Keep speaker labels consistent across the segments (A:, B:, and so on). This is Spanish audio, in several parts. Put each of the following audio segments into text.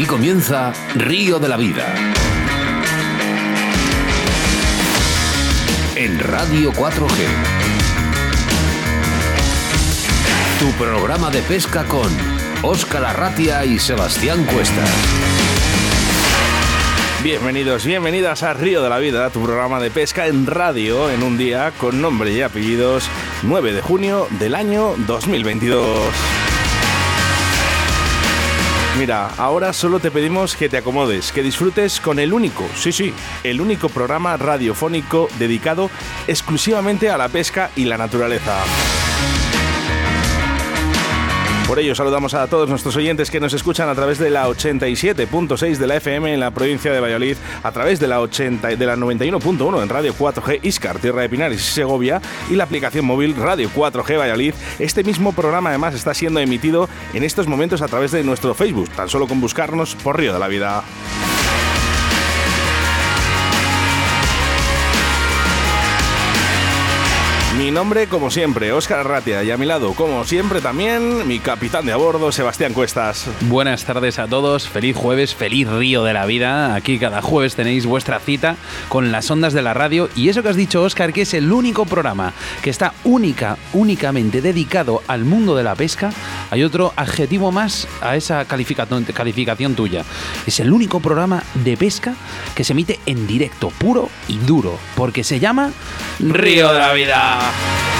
A: Aquí comienza Río de la Vida. En Radio 4G. Tu programa de pesca con Óscar Arratia y Sebastián Cuestas.
B: Bienvenidos, bienvenidas a Río de la Vida, tu programa de pesca en radio en un día con nombre y apellidos 9 de junio del año 2022. Mira, ahora solo te pedimos que te acomodes, que disfrutes con el único, sí, sí, el único programa radiofónico dedicado exclusivamente a la pesca y la naturaleza. Por ello saludamos a todos nuestros oyentes que nos escuchan a través de la 87.6 de la FM en la provincia de Valladolid, a través de la 80 de la 91.1 en Radio 4G Iscar, Tierra de Pinares y Segovia y la aplicación móvil Radio 4G Valladolid. Este mismo programa además está siendo emitido en estos momentos a través de nuestro Facebook, tan solo con buscarnos por Río de la Vida. Mi nombre, como siempre, Óscar Arratia, y a mi lado, como siempre, también mi capitán de a bordo, Sebastián Cuestas.
C: Buenas tardes a todos, feliz jueves, feliz río de la vida. Aquí cada jueves tenéis vuestra cita con las ondas de la radio y eso que has dicho, Óscar, que es el único programa que está única, únicamente dedicado al mundo de la pesca. Hay otro adjetivo más a esa calificación, calificación tuya. Es el único programa de pesca que se emite en directo, puro y duro, porque se llama Río de la Vida. Bye.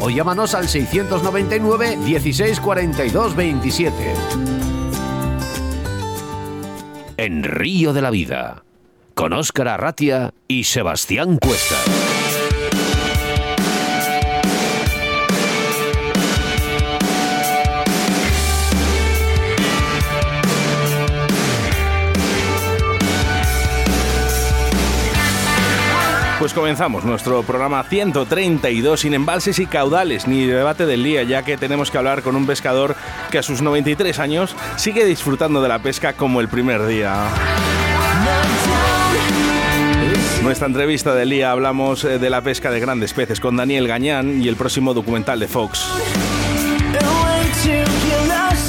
A: o llámanos al 699 1642 27. En Río de la Vida, con Óscar Arratia y Sebastián Cuesta.
B: Pues comenzamos nuestro programa 132 sin embalses y caudales ni debate del día, ya que tenemos que hablar con un pescador que a sus 93 años sigue disfrutando de la pesca como el primer día. Nuestra entrevista del día hablamos eh, de la pesca de grandes peces con Daniel Gañán y el próximo documental de Fox.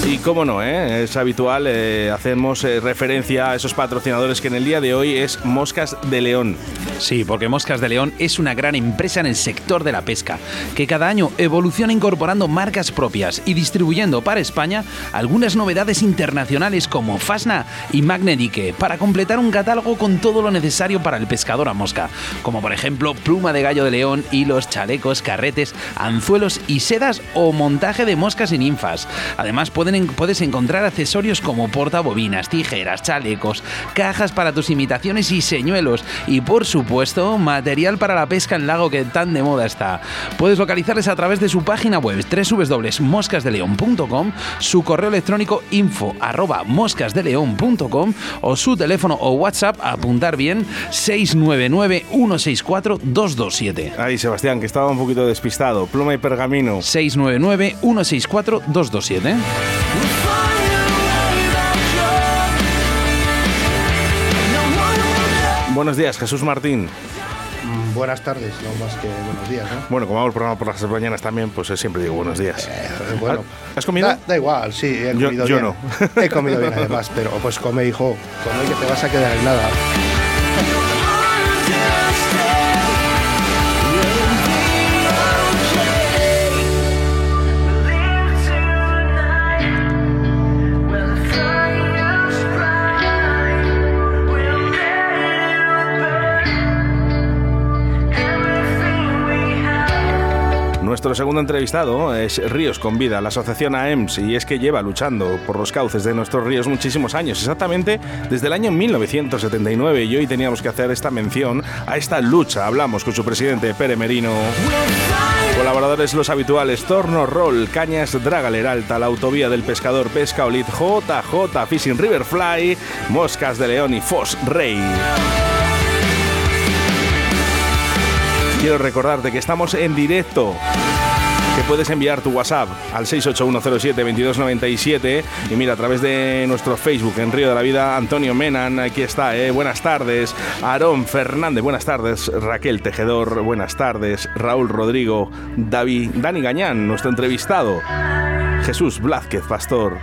B: Y cómo no, ¿eh? es habitual, eh, hacemos eh, referencia a esos patrocinadores que en el día de hoy es Moscas de León.
C: Sí, porque Moscas de León es una gran empresa en el sector de la pesca, que cada año evoluciona incorporando marcas propias y distribuyendo para España algunas novedades internacionales como Fasna y Magnedique, para completar un catálogo con todo lo necesario para el pescador a mosca, como por ejemplo pluma de gallo de león, hilos, chalecos, carretes, anzuelos y sedas o montaje de moscas y ninfas. Además pueden puedes encontrar accesorios como portabobinas, tijeras, chalecos, cajas para tus imitaciones y señuelos y por supuesto material para la pesca en lago que tan de moda está. Puedes localizarles a través de su página web www.moscasdeleon.com, su correo electrónico info arroba moscasdeleon.com o su teléfono o WhatsApp, apuntar bien, 699 164 227.
B: Ahí Sebastián, que estaba un poquito despistado. Pluma y pergamino.
C: 699 164 227.
B: Buenos días, Jesús Martín.
D: buenas tardes, no más que buenos días, ¿no?
B: Bueno, como hago el programa por las mañanas también, pues eh, siempre digo buenos días.
D: Eh, bueno,
B: ¿Has comido?
D: Da, da igual, sí, he
B: Yo-
D: comido
B: yo
D: bien.
B: no.
D: He comido bien además, pero pues come, hijo, come que te vas a quedar en nada.
B: Nuestro segundo entrevistado es Ríos con Vida, la asociación AEMS, y es que lleva luchando por los cauces de nuestros ríos muchísimos años, exactamente desde el año 1979, y hoy teníamos que hacer esta mención a esta lucha. Hablamos con su presidente, Pere Merino. Colaboradores los habituales, Torno Roll, Cañas Dragaler Alta, la autovía del pescador Pesca Olit, JJ Fishing Riverfly, Moscas de León y Fos Rey. Quiero recordarte que estamos en directo. Que puedes enviar tu WhatsApp al 681072297 y mira a través de nuestro Facebook en Río de la Vida Antonio Menan, aquí está, eh, buenas tardes, Aarón Fernández, buenas tardes, Raquel Tejedor, buenas tardes, Raúl Rodrigo, David, Dani Gañán, nuestro entrevistado, Jesús Blázquez Pastor,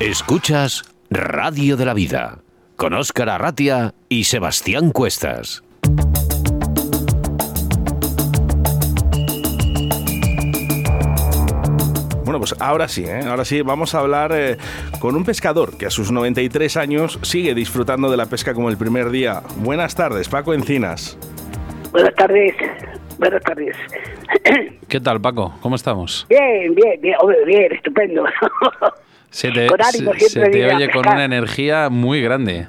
A: Escuchas Radio de la Vida con Óscar Arratia y Sebastián Cuestas.
B: Bueno, pues ahora sí, ¿eh? ahora sí, vamos a hablar eh, con un pescador que a sus 93 años sigue disfrutando de la pesca como el primer día. Buenas tardes, Paco Encinas.
E: Buenas tardes. Buenas tardes.
C: ¿Qué tal, Paco? ¿Cómo estamos?
E: Bien, bien, bien, hombre, bien, estupendo.
C: Se te,
E: Con ánimo
C: se- te oye con una energía muy grande.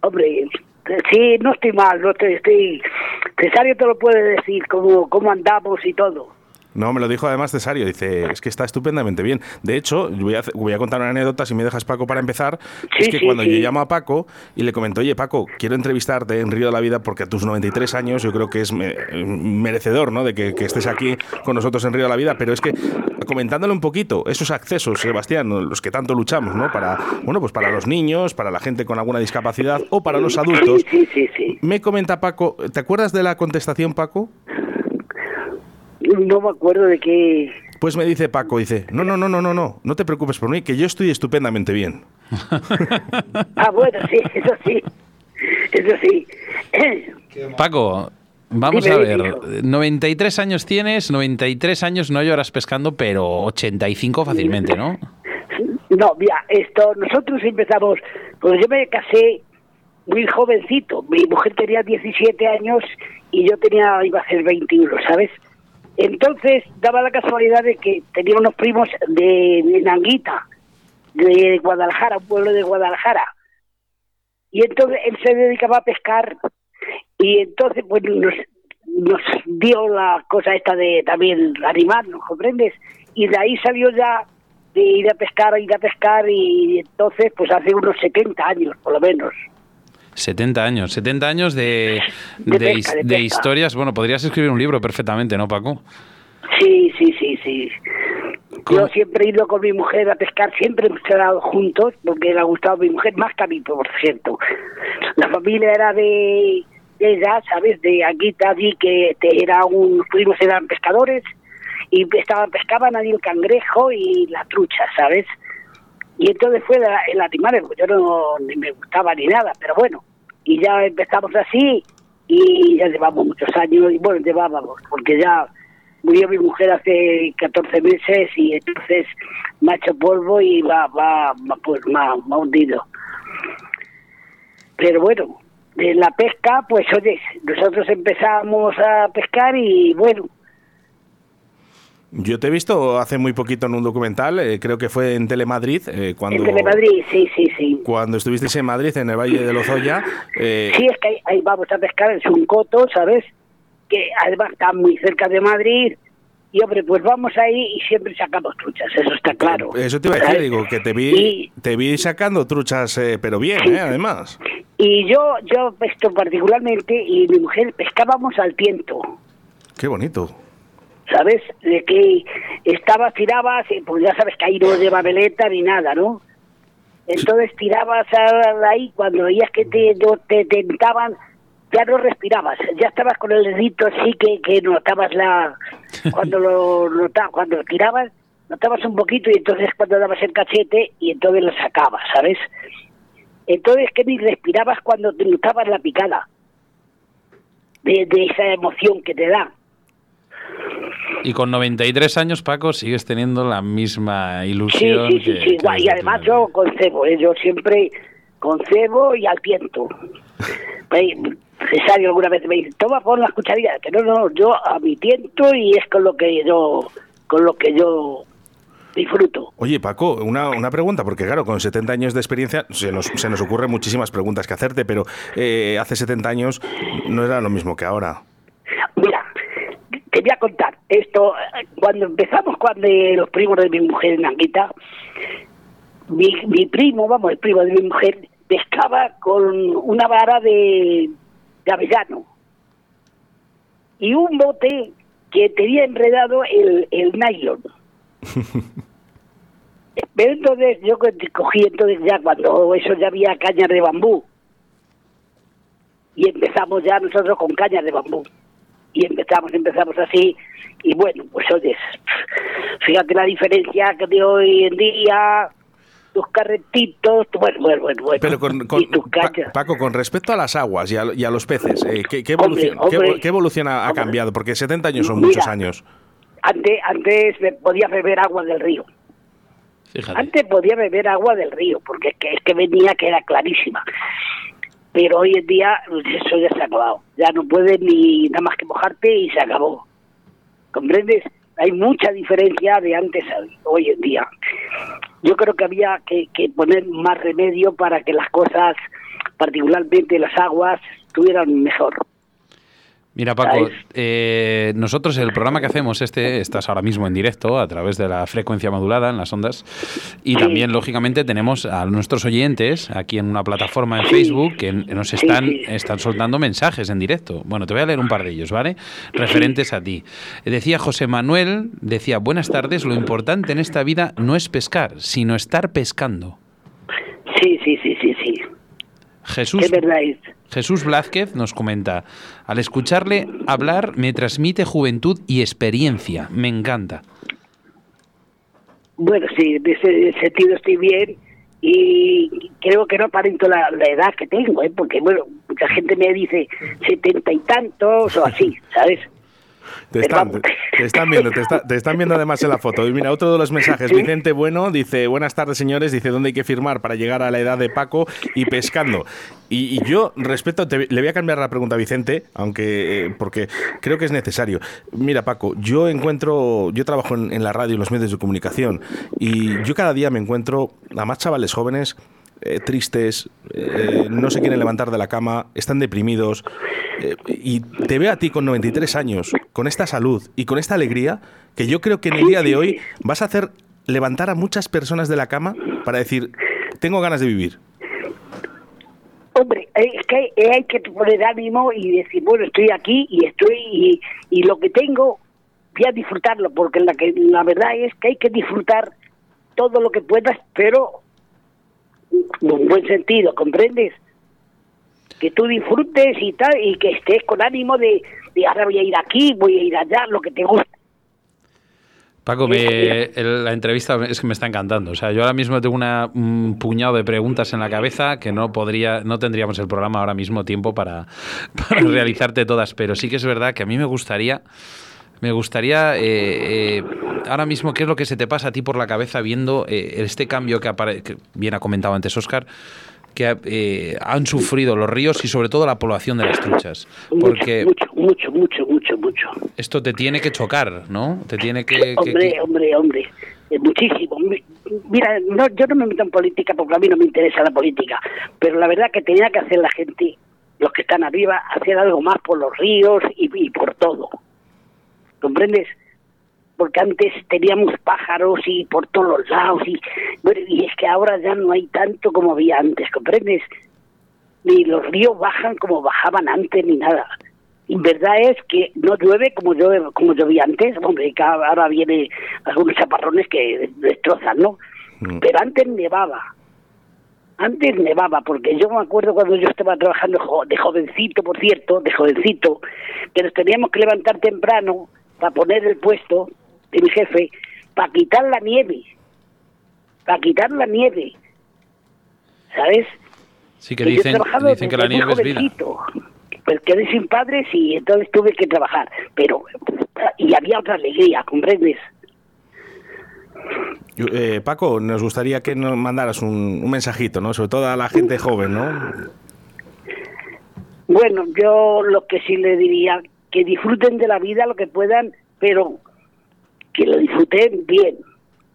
E: hombre, sí, no estoy mal, no estoy, estoy... Cesario te lo puede decir, cómo, cómo andamos y todo.
B: No, me lo dijo además Cesario, dice, es que está estupendamente bien. De hecho, voy a, hacer- voy a contar una anécdota, si me dejas Paco para empezar, es que
E: sí,
B: cuando
E: sí.
B: yo llamo a Paco y le comento, oye Paco, quiero entrevistarte en Río de la Vida porque a tus 93 años yo creo que es me- merecedor ¿no? de que, que estés aquí con nosotros en Río de la Vida, pero es que comentándole un poquito esos accesos, Sebastián, los que tanto luchamos, ¿no? Para, bueno, pues para los niños, para la gente con alguna discapacidad o para los adultos.
E: Sí, sí, sí, sí.
B: Me comenta Paco, ¿te acuerdas de la contestación, Paco?
E: No me acuerdo de qué...
B: Pues me dice Paco, dice, no, no, no, no, no, no, no te preocupes por mí, que yo estoy estupendamente bien.
E: Ah, bueno, sí, eso sí. Eso sí.
C: Paco, vamos
E: Dime,
C: a ver.
E: hijo.
C: 93 años tienes, 93 años no lloras pescando, pero 85 fácilmente, ¿no?
E: No, mira, esto, nosotros empezamos, pues yo me casé muy jovencito, mi mujer tenía 17 años y yo tenía, iba a ser 21, ¿sabes? Entonces daba la casualidad de que tenía unos primos de, de Nanguita, de Guadalajara, un pueblo de Guadalajara. Y entonces él se dedicaba a pescar y entonces pues nos, dio la cosa esta de también animarnos, ¿comprendes? Y de ahí salió ya de ir a pescar, ir a pescar y entonces pues hace unos 70 años por lo menos.
C: 70 años, 70 años de,
E: De
C: de
E: pesca,
C: his-
E: de
C: de
E: pesca.
C: historias. Bueno, podrías escribir un libro perfectamente, ¿no, Paco?
E: Sí, sí, sí, sí.
C: ¿Cómo?
E: Yo siempre he ido con mi mujer a pescar, siempre hemos quedado juntos, porque le ha gustado mi mujer, más que a mí, por cierto. La familia era de, de ella, ¿sabes? De Aguita, allí que este, era un, primos eran pescadores, y estaban, pescaban ahí el cangrejo y la trucha, ¿sabes? Y entonces fue la- el animal, yo no ni me gustaba ni nada, pero bueno, y ya empezamos así y ya llevamos muchos años, y bueno, llevábamos, porque ya murió mi mujer hace 14 meses y entonces me ha hecho polvo y va, va, pues me ha hundido. Pero bueno, de la pesca, pues oye, nosotros empezamos a pescar y bueno,
B: Yo te he visto hace muy poquito en un documental, eh, creo que fue en Telemadrid, eh, cuando,
E: en Telemadrid, sí, sí, sí.
B: cuando estuvisteis en Madrid, en el Valle de Lozoya. eh,
E: Sí, es que ahí, ahí vamos a pescar en Suncoto, ¿sabes? Que además está muy cerca de Madrid. Y hombre, pues vamos ahí y siempre sacamos truchas, eso está claro.
B: Eso te iba a decir, digo, que te vi,
E: Y,
B: te vi sacando truchas, eh, pero bien,
E: Sí.
B: eh, además.
E: y yo, yo pesco particularmente y mi mujer pescábamos al tiento.
B: Qué bonito.
E: ¿Sabes? De que estabas, tirabas, pues ya sabes que ahí no lleva veleta ni nada, ¿no? Entonces tirabas ahí, cuando veías que te, te tentaban, ya no respirabas, ya estabas con el dedito así que, que notabas la... Cuando lo notabas, cuando tirabas, notabas un poquito y entonces cuando dabas el cachete y entonces lo sacabas, ¿sabes? Entonces que ni respirabas cuando te notabas la picada de, de esa emoción que te da.
C: Y con 93 años, Paco, sigues teniendo la misma ilusión.
E: Sí, sí, sí, sí. y además yo con cebo, ¿eh? yo siempre con cebo y al tiento. Cesario alguna vez me dice, toma, pon las cucharillas. Que no, no, yo a mi tiento y es con lo que yo, con lo que yo disfruto.
B: Oye, Paco, una, una pregunta, porque claro, con 70 años de experiencia se nos, se nos ocurren muchísimas preguntas que hacerte, pero eh, hace 70 años no era lo mismo que ahora.
E: Te voy a contar esto. Cuando empezamos, cuando los primos de mi mujer en Anguita, mi, mi primo, vamos, el primo de mi mujer, pescaba con una vara de, de avellano y un bote que tenía enredado el, el nylon. Pero entonces yo cogí entonces ya cuando eso ya había cañas de bambú y empezamos ya nosotros con cañas de bambú y empezamos, empezamos así y bueno, pues oyes, fíjate la diferencia que de hoy en día tus carretitos, bueno, bueno, bueno.
B: Pero con, Paco, con respecto a las aguas y a, los peces, eh, ¿qué, evolución, qué, evolución ha, cambiado? Porque 70 años son muchos años.
E: Antes, antes podía beber agua del río. Antes podía beber agua del río, porque es que, es que venía que era clarísima. Pero hoy en día eso ya se ha acabado. Ya no puedes ni nada más que mojarte y se acabó. ¿Comprendes? Hay mucha diferencia de antes a hoy en día. Yo creo que había que, que poner más remedio para que las cosas, particularmente las aguas, estuvieran mejor.
C: Mira, Paco, eh, nosotros el programa que hacemos, este, estás ahora mismo en directo a través de la frecuencia modulada en las ondas y también, lógicamente, tenemos a nuestros oyentes aquí en una plataforma en Facebook que nos están, están soltando mensajes en directo. Bueno, te voy a leer un par de ellos, ¿vale? Referentes a ti. Decía José Manuel, decía, buenas tardes, lo importante en esta vida no es pescar, sino estar pescando.
E: Sí, sí, sí, sí, sí.
C: Jesús, Jesús Blázquez nos comenta, al escucharle hablar me transmite juventud y experiencia, me encanta.
E: Bueno, sí, en ese sentido estoy bien y creo que no aparento la, la edad que tengo, ¿eh? porque bueno, mucha gente me dice setenta y tantos o así, ¿sabes?
B: Te están, viendo, te, están viendo además en la foto. Y mira, otro de los mensajes. Vicente Bueno dice, buenas tardes señores, dice, ¿dónde hay que firmar para llegar a la edad de Paco y pescando? Y, yo, respeto, le voy a cambiar la pregunta a Vicente, aunque, eh, porque creo que es necesario. Mira, Paco, yo encuentro, yo trabajo en, la radio y en los medios de comunicación y yo cada día me encuentro a más chavales jóvenes eh, tristes, eh, no se quieren levantar de la cama, están deprimidos. y te veo a ti con 93 años, con esta salud y con esta alegría, que yo creo que en el día de hoy vas a hacer levantar a muchas personas de la cama para decir, tengo ganas de vivir.
E: Hombre, es que hay que poner ánimo y decir, bueno, estoy aquí y estoy y, lo que tengo voy a disfrutarlo, porque la, que, la verdad es que hay que disfrutar todo lo que puedas, pero en buen sentido, ¿comprendes? Que tú disfrutes y tal, y que estés con ánimo de, de ahora voy a ir aquí, voy a ir allá, lo que te gusta.
C: Paco, la entrevista es que me está encantando. O sea, yo ahora mismo tengo una, un puñado de preguntas en la cabeza que no podría, no tendríamos el programa ahora mismo tiempo para, realizarte todas. Pero sí que es verdad que a mí me gustaría, me gustaría eh, eh, ahora mismo qué es lo que se te pasa a ti por la cabeza viendo eh, este cambio que, que bien ha comentado antes Oscar que han sufrido los ríos y sobre todo la población de las truchas. Porque
E: mucho, mucho, mucho, mucho.
C: Esto te tiene que chocar, ¿no? Te tiene que...
E: Hombre, hombre, hombre, muchísimo. Mira, no, yo no me meto en política porque a mí no me interesa la política, pero la verdad que tenía que hacer la gente, los que están arriba, hacer algo más por los ríos y, por todo. ¿Comprendes? Porque antes teníamos pájaros y por todos los lados y bueno, y es que ahora ya no hay tanto como había antes, ¿comprendes? Ni los ríos bajan como bajaban antes ni nada en verdad es que no llueve como llueve, como llovía antes, hombre, ahora viene algunos chaparrones que destrozan, ¿no?
B: Mm.
E: Pero antes nevaba. Antes nevaba, porque yo me acuerdo cuando yo estaba trabajando de jovencito, por cierto, de jovencito, que nos teníamos que levantar temprano para poner el puesto de mi jefe, para quitar la nieve, para quitar la nieve, ¿sabes?
C: Sí, que dicen, dicen que la nieve es vida.
E: jovencito. Pues quedé sin padres y entonces tuve que trabajar. Pero, y había otra alegría, ¿comprendes?
B: Eh, Paco, nos gustaría que nos mandaras un, un mensajito, ¿no? Sobre todo a la gente joven, ¿no?
E: Bueno, yo lo que sí le diría, que disfruten de la vida lo que puedan, pero que lo disfruten bien,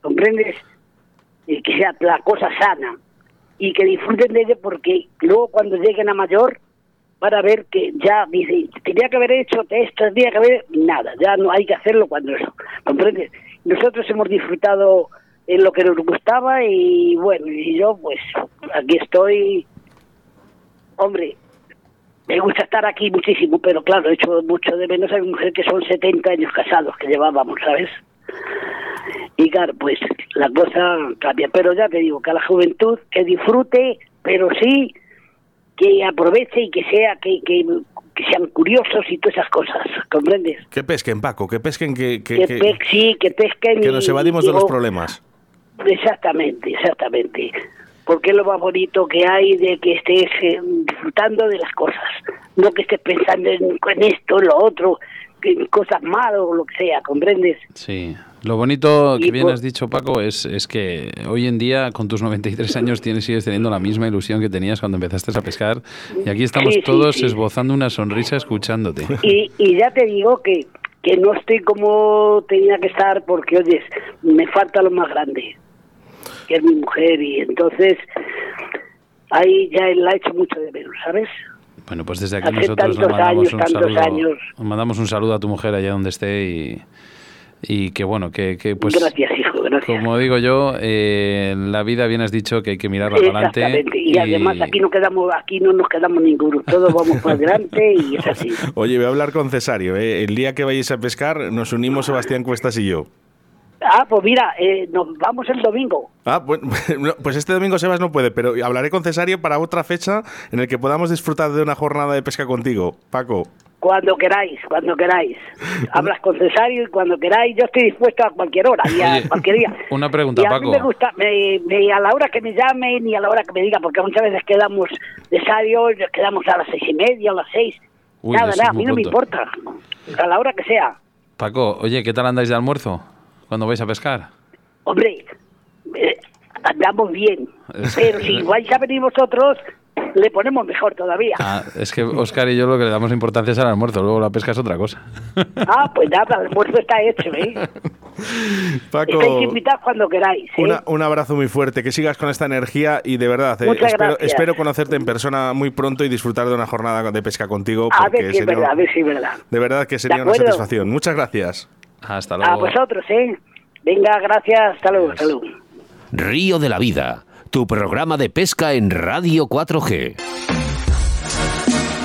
E: ¿comprendes? Y que sea la cosa sana. Y que disfruten de ello porque luego cuando lleguen a mayor van a ver que ya dice, tenía que haber hecho esto, tenía que haber nada, ya no hay que hacerlo cuando eso, ¿comprendes? Nosotros hemos disfrutado en lo que nos gustaba y bueno, y yo pues aquí estoy, hombre, me gusta estar aquí muchísimo, pero claro, he hecho mucho de menos a mi mujer que son 70 años casados que llevábamos, ¿sabes? Y claro, pues la cosa cambia. Pero ya te digo, que a la juventud que disfrute, pero sí que aproveche y que sea que, que, que sean curiosos y todas esas cosas, ¿comprendes?
B: Que pesquen, Paco, que pesquen, que, que,
E: Que,
B: que-
E: pe- sí, que pesquen
B: que nos evadimos de los problemas.
E: Exactamente, exactamente. Porque es lo más bonito que hay de que estés eh, disfrutando de las cosas, no que estés pensando en, en esto, en lo otro, cosas malas o lo que sea, ¿comprendes?
C: Sí. Lo bonito que bien
E: por-
C: has dicho, Paco, es, es que hoy en día, con tus 93 años, tienes, sigues teniendo la misma ilusión que tenías cuando empezaste a pescar. Y aquí estamos
E: Sí, sí,
C: todos
E: sí.
C: esbozando una sonrisa escuchándote.
E: Y, y ya te digo que, que no estoy como tenía que estar porque, oyes, me falta lo más grande, que es mi mujer, y entonces ahí ya la he hecho mucho de menos, ¿sabes?
C: Bueno, pues desde aquí
E: Hace
C: nosotros le mandamos
E: años,
C: un saludo.
E: años.
C: Mandamos un saludo a tu mujer allá donde esté y, y que bueno, que, que pues
E: gracias, hijo, gracias.
C: como digo yo, eh, en la vida bien has dicho que hay que mirarla para adelante.
E: Exactamente, y, además aquí no quedamos, aquí no nos quedamos ninguno, todos vamos para adelante y es así.
B: Oye, voy a hablar con Cesario. ¿eh? El día que vayáis a pescar, nos unimos Sebastián Cuestas y yo.
E: Ah, pues mira, eh, nos vamos el domingo.
B: Ah, no, pues este domingo Sebas no puede, pero hablaré con Cesario para otra fecha en el que podamos disfrutar de una jornada de pesca contigo, Paco.
E: Cuando queráis, cuando queráis. Hablas con Cesario y cuando queráis, yo estoy dispuesto a cualquier hora y a
C: Oye,
E: cualquier día.
C: una pregunta,
E: y a
C: Paco.
E: mí me gusta, me, me- a la hora que me llamen y a la hora que me digan, porque muchas veces quedamos Cesario, quedamos a las seis y media, a las seis.
C: Uy,
E: nada, nada, a mí no me importa. A la hora que sea.
C: Paco, oye, ¿qué tal andáis de almuerzo cuando vais a pescar?
E: Hombre, eh, andamos bien. Pero si vais a venir vosotros, le ponemos mejor todavía.
C: Ah, es que Oscar y yo lo que le damos importancia es al almuerzo, luego la pesca es otra cosa.
E: Ah, pues nada, el almuerzo está hecho, ¿eh?
B: Paco,
E: Estáis cuando queráis. ¿eh?
B: una- un abrazo muy fuerte, que sigas con esta energía y de verdad, eh,
E: Muchas
B: espero,
E: gracias.
B: espero conocerte en persona muy pronto y disfrutar de una jornada de pesca contigo.
E: A ver si es verdad, a ver si es verdad.
B: De verdad que sería
E: De
B: una satisfacción. Muchas gracias.
C: Hasta
E: A
C: luego.
E: vosotros, ¿eh? Venga, gracias. Hasta luego, hasta luego.
A: Río de la Vida, tu programa de pesca en Radio 4G.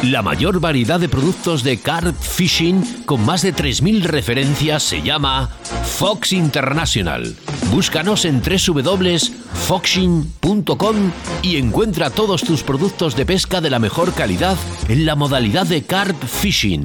A: La mayor variedad de productos de carp fishing con más de 3.000 referencias se llama Fox International. Búscanos en www.foxing.com y encuentra todos tus productos de pesca de la mejor calidad en la modalidad de carp fishing.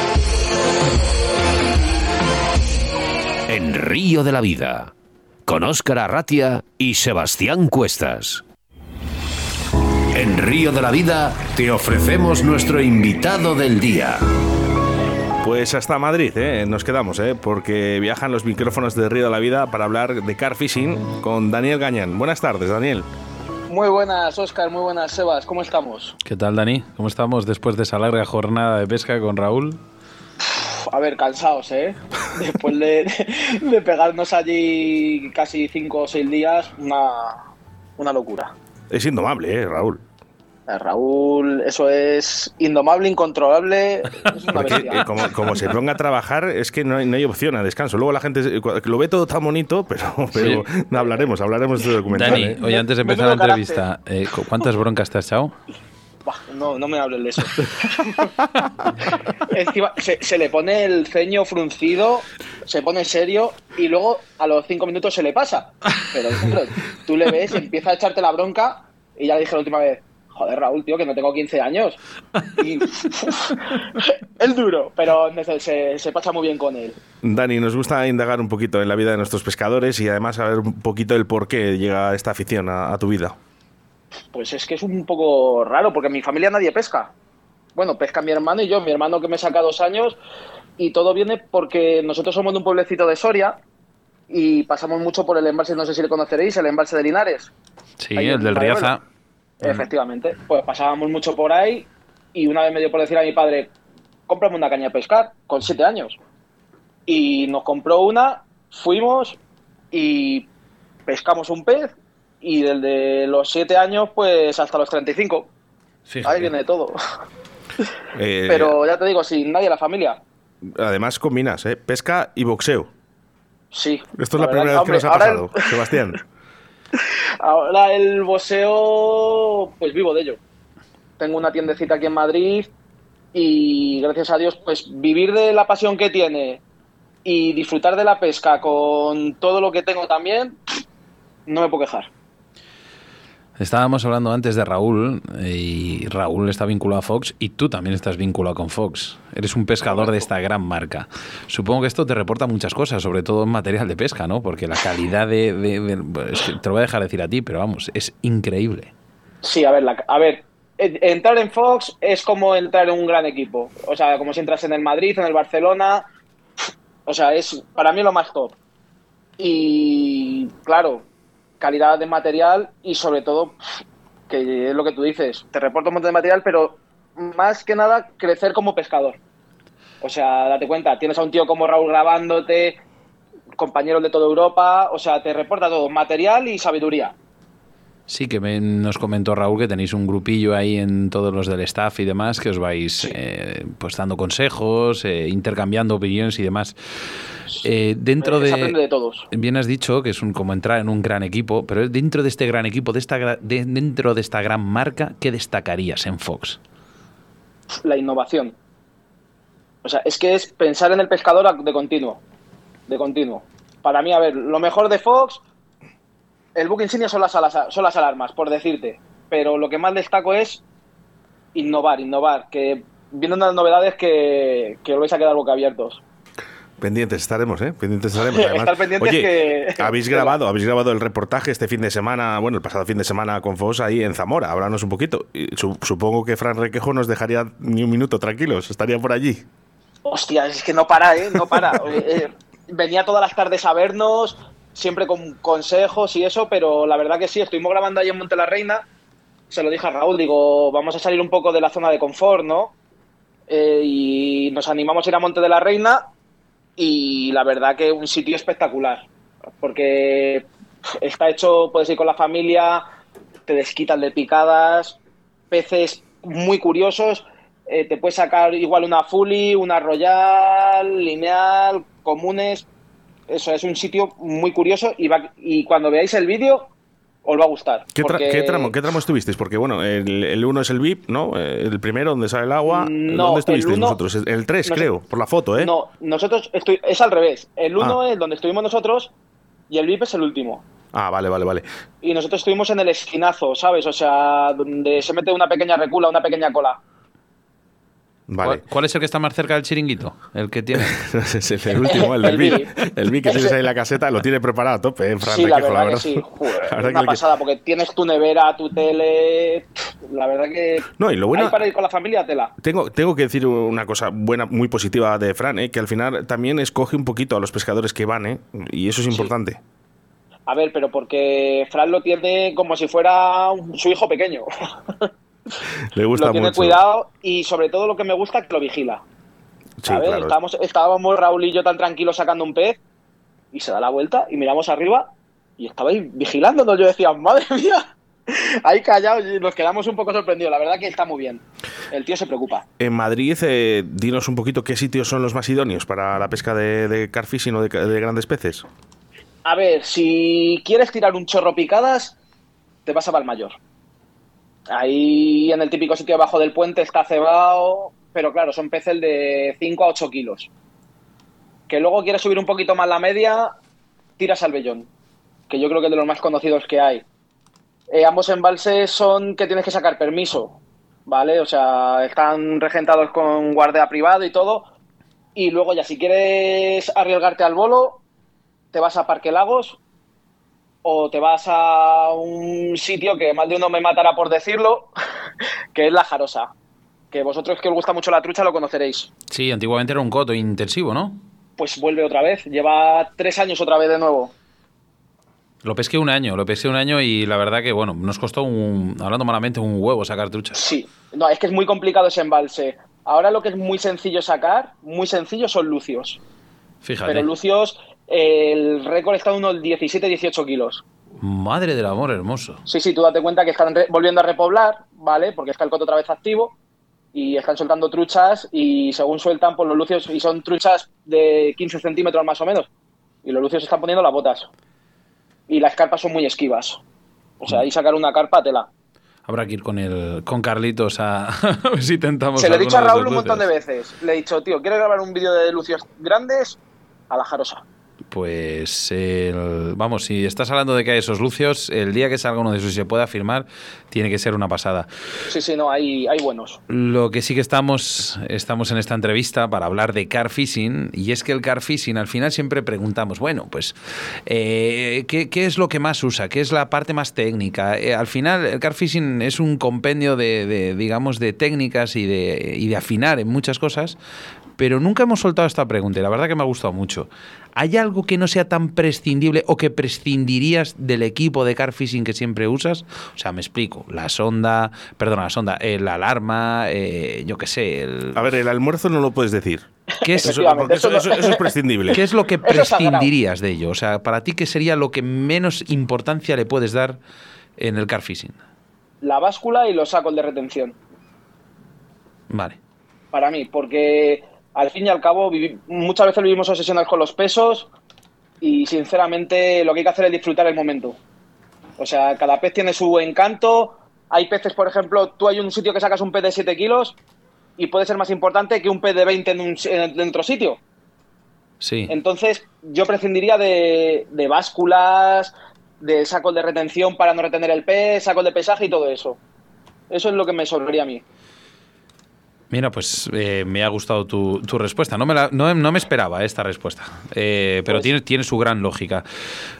A: En Río de la Vida, con Óscar Arratia y Sebastián Cuestas. En Río de la Vida te ofrecemos nuestro invitado del día.
B: Pues hasta Madrid, ¿eh? nos quedamos, ¿eh? porque viajan los micrófonos de Río de la Vida para hablar de car fishing con Daniel Gañán. Buenas tardes, Daniel.
F: Muy buenas, Oscar, muy buenas, Sebas, ¿cómo estamos?
C: ¿Qué tal, Dani? ¿Cómo estamos después de esa larga jornada de pesca con Raúl?
F: A ver, cansados, ¿eh? Después de, de pegarnos allí casi cinco o seis días, una, una locura.
B: Es indomable, ¿eh, Raúl?
F: Eh, Raúl, eso es indomable, incontrolable, es una bestia.
B: eh, como, como se ponga a trabajar, es que no hay, no hay opción a descanso. Luego la gente se- lo ve todo tan bonito, pero, pero no, hablaremos, hablaremos de este documental.
C: Dani,
B: ¿eh?
C: oye, antes de empezar la entrevista, eh, ¿cu- ¿cuántas broncas te has echado?
F: No, no me hables de eso. Encima, se, se le pone el ceño fruncido, se pone serio y luego a los cinco minutos se le pasa. Pero tú le ves, empieza a echarte la bronca y ya le dije la última vez, joder Raúl, tío, que no tengo 15 años. Y es duro, pero se, se, se pasa muy bien con él.
B: Dani, nos gusta indagar un poquito en la vida de nuestros pescadores y además saber un poquito el por qué llega esta afición a, a tu vida.
F: Pues es que es un poco raro, porque en mi familia nadie pesca. Bueno, pesca mi hermano y yo, mi hermano que me saca dos años, y todo viene porque nosotros somos de un pueblecito de Soria y pasamos mucho por el embalse, no sé si le conoceréis, el embalse de Linares.
C: Sí,
F: Ahí
C: el del. Riaza.
F: Efectivamente, pues pasábamos mucho por ahí y una vez me dio por decir a mi padre, cómprame una caña de pescar, con siete años. Y nos compró una, fuimos y pescamos un pez y desde los siete años pues hasta los 35.
C: Fíjate.
F: Ahí viene todo.
B: Eh,
F: Pero ya te digo, sin nadie en la familia.
B: Además combinas ¿eh? pesca y boxeo.
F: Sí.
B: Esto es la, primera vez que nos ha pasado, Sebastián.
F: ahora el boxeo, pues vivo de ello. Tengo una tiendecita aquí en Madrid y gracias a Dios, pues vivir de la pasión que tiene y disfrutar de la pesca con todo lo que tengo también, no me puedo quejar.
C: Estábamos hablando antes de Raúl eh, y Raúl está vinculado a Fox y tú también estás vinculado con Fox. Eres un pescador de esta gran marca. Supongo que esto te reporta muchas cosas, sobre todo en material de pesca, ¿no? Porque la calidad de... te lo voy a dejar decir a ti, pero vamos, es increíble.
F: Sí, a ver, la- a ver, en- entrar en Fox es como entrar en un gran equipo. O sea, como si entras en el Madrid, en el Barcelona. O sea, es para mí lo más top. Y claro, calidad de material y sobre todo, que es lo que tú dices, te reporto un montón de material, pero más que nada crecer como pescador. O sea, date cuenta, tienes a un tío como Raúl grabándote, compañeros de toda Europa, o sea, te reporta todo, material y sabiduría.
C: Sí, que me- nos comentó Raúl que tenéis un grupillo ahí en todos los del staff y demás, que os vais eh, pues dando consejos, eh, intercambiando opiniones y demás. Eh, dentro
F: aprende
C: de...
F: de todos.
C: Bien has dicho que es un, como entrar en un gran equipo, pero dentro de este gran equipo, de esta, de- dentro de esta gran marca, ¿qué destacarías en Fox?
F: la innovación. O sea, es que es pensar en el pescador de continuo. De continuo. Para mí, a ver, lo mejor de Fox, el book insignia son las, alas- son las alarmas, por decirte. Pero lo que más destaco es innovar, innovar. Que viendo unas novedades que, que os vais a quedar boca abiertos.
B: Pendientes estaremos, ¿eh? Pendientes estaremos. Además,
F: Estar pendientes
B: oye,
F: que-
B: habéis grabado, habéis grabado el reportaje este fin de semana, bueno, el pasado fin de semana con Fos ahí en Zamora. Háblanos un poquito. Supongo que Fran Requejo nos dejaría ni un minuto tranquilos. Estaría por allí.
F: Hostia, es que no para, ¿eh? No para. Eh, venía todas las tardes a vernos, siempre con consejos y eso, pero la verdad que sí, estuvimos grabando ahí en Monte la Reina. Se lo dije a Raúl, digo, vamos a salir un poco de la zona de confort, ¿no? Eh, y nos animamos a ir a Monte de la Reina y la verdad que un sitio espectacular, porque está hecho, puedes ir con la familia, te desquitan de picadas, peces muy curiosos, eh, te puedes sacar igual una fully, una royal, lineal, comunes, eso es un sitio muy curioso y, va- y cuando veáis el vídeo os va a gustar.
B: ¿Qué, tra-
F: porque-
B: qué tramo, ¿Qué tramo estuvisteis? Porque, bueno, el, el uno es el VIP, ¿no? El primero, donde sale el agua.
F: No,
B: ¿Dónde estuvisteis
F: el uno-
B: vosotros? El 3,
F: no sé-
B: creo, por la foto, ¿eh?
F: No, nosotros estoy, es al revés. El uno
B: Ah.
F: es donde estuvimos nosotros y el VIP es el último.
B: Ah, vale, vale, vale.
F: Y nosotros estuvimos en el esquinazo, ¿sabes? O sea, donde se mete una pequeña recula, una pequeña cola.
B: Vale.
C: ¿Cuál, es el que está más cerca del chiringuito? El que tiene.
B: Es el último, el del. VIP. El VIP que tienes ahí en la caseta lo tiene preparado a tope, ¿eh? Fran
F: sí, la verdad, que sí. Joder,
B: La verdad
F: una
B: que
F: pasada, porque tienes tu nevera, tu tele. La verdad que.
B: No, y lo bueno-
F: Ahí para ir con la familia, tela.
B: Tengo, tengo que decir una cosa buena, muy positiva de Fran, ¿eh? que al final también escoge un poquito a los pescadores que van, ¿eh? y eso es importante.
F: A ver, pero porque Fran lo tiene como si fuera un- su hijo pequeño.
B: Le gusta
F: lo tiene
B: mucho.
F: cuidado y sobre todo lo que me gusta es que lo vigila.
B: Sí,
F: ¿sabes?
B: claro.
F: estábamos, estábamos Raúl y yo tan tranquilos sacando un pez y se da la vuelta y miramos arriba y estabais vigilándonos. Yo decía, madre mía, ahí callados y nos quedamos un poco sorprendidos. La verdad que está muy bien. El tío se preocupa.
B: En Madrid, eh, dinos un poquito qué sitios son los más idóneos para la pesca de, de carfishing o de, grandes peces.
F: A ver, si quieres tirar un chorro picadas, te vas a Valmayor. Ahí en el típico sitio debajo del puente está cebado, pero claro, son peces de 5 a 8 kilos. Que luego quieres subir un poquito más la media, tiras al vellón, que yo creo que es de los más conocidos que hay. Eh, ambos embalses son que tienes que sacar permiso, ¿vale? O sea, están regentados con guardia privado y todo. Y luego ya si quieres arriesgarte al bolo, te vas a Parque Lagos o te vas a un sitio que más de uno me matará por decirlo, que es La Jarosa. Que vosotros que os gusta mucho la trucha lo conoceréis.
C: Sí, antiguamente era un coto intensivo, ¿no?
F: Pues vuelve otra vez, lleva tres años otra vez de nuevo.
C: Lo pesqué un año, lo pesqué un año y la verdad que, bueno, nos costó, un, hablando malamente, un huevo sacar truchas.
F: Sí, no, es que es muy complicado ese embalse. Ahora lo que es muy sencillo sacar, muy sencillo, son lucios.
C: Fíjate.
F: Pero lucios, el récord está unos 17-18 kilos.
C: Madre del amor hermoso.
F: Sí, sí, tú date cuenta que están volviendo a repoblar, ¿vale? Porque está el coto otra vez activo y están soltando truchas y según sueltan, pues los lucios, y son truchas de 15 centímetros más o menos, y los lucios están poniendo las botas. Y las carpas son muy esquivas. O sea, ahí sacar una carpa, tela.
C: Habrá que ir con el con Carlitos a, a ver si tentamos
F: Se lo he dicho a Raúl un montón de veces. Le he dicho, tío, ¿quieres grabar un vídeo de lucios grandes? A la jarosa.
C: Pues el- vamos, si estás hablando de que hay esos lucios, el día que salga uno de esos y se pueda firmar, tiene que ser una pasada.
F: Sí, sí, no, hay, hay buenos.
C: Lo que sí que estamos, estamos en esta entrevista para hablar de car fishing, y es que el car fishing al final siempre preguntamos, bueno, pues, eh, ¿qué, qué es lo que más usa? ¿Qué es la parte más técnica? Eh, al final, el car fishing es un compendio de, de, digamos, de técnicas y de, y de afinar en muchas cosas, pero nunca hemos soltado esta pregunta y la verdad que me ha gustado mucho. ¿Hay algo que no sea tan prescindible o que prescindirías del equipo de car fishing que siempre usas? O sea, me explico. La sonda, perdona, la sonda, eh, la alarma, eh, yo qué sé. El,
B: A ver, el almuerzo no lo puedes decir.
C: ¿qué, es,
B: Eso, eso, es prescindible.
C: qué es lo que prescindirías de ello? O sea, para ti, ¿qué sería lo que menos importancia le puedes dar en el car fishing?
F: La báscula y los sacos de retención.
C: Vale.
F: para mí, porque al fin y al cabo muchas veces vivimos obsesionados con los pesos y sinceramente lo que hay que hacer es disfrutar el momento. O sea, cada pez tiene su encanto. Hay peces, por ejemplo, tú hay un sitio que sacas un pez de 7 kilos y puede ser más importante que un pez de 20 en, un, en otro sitio.
C: Sí.
F: Entonces, yo prescindiría de, de básculas, de sacos de retención para no retener el pez, sacos de pesaje y todo eso. Eso es lo que me sobraría a mí.
C: Mira, pues eh, me ha gustado tu, tu respuesta. No me, la- no, no me esperaba esta respuesta, Eh, pero
F: Pues-
C: tiene, tiene su gran lógica.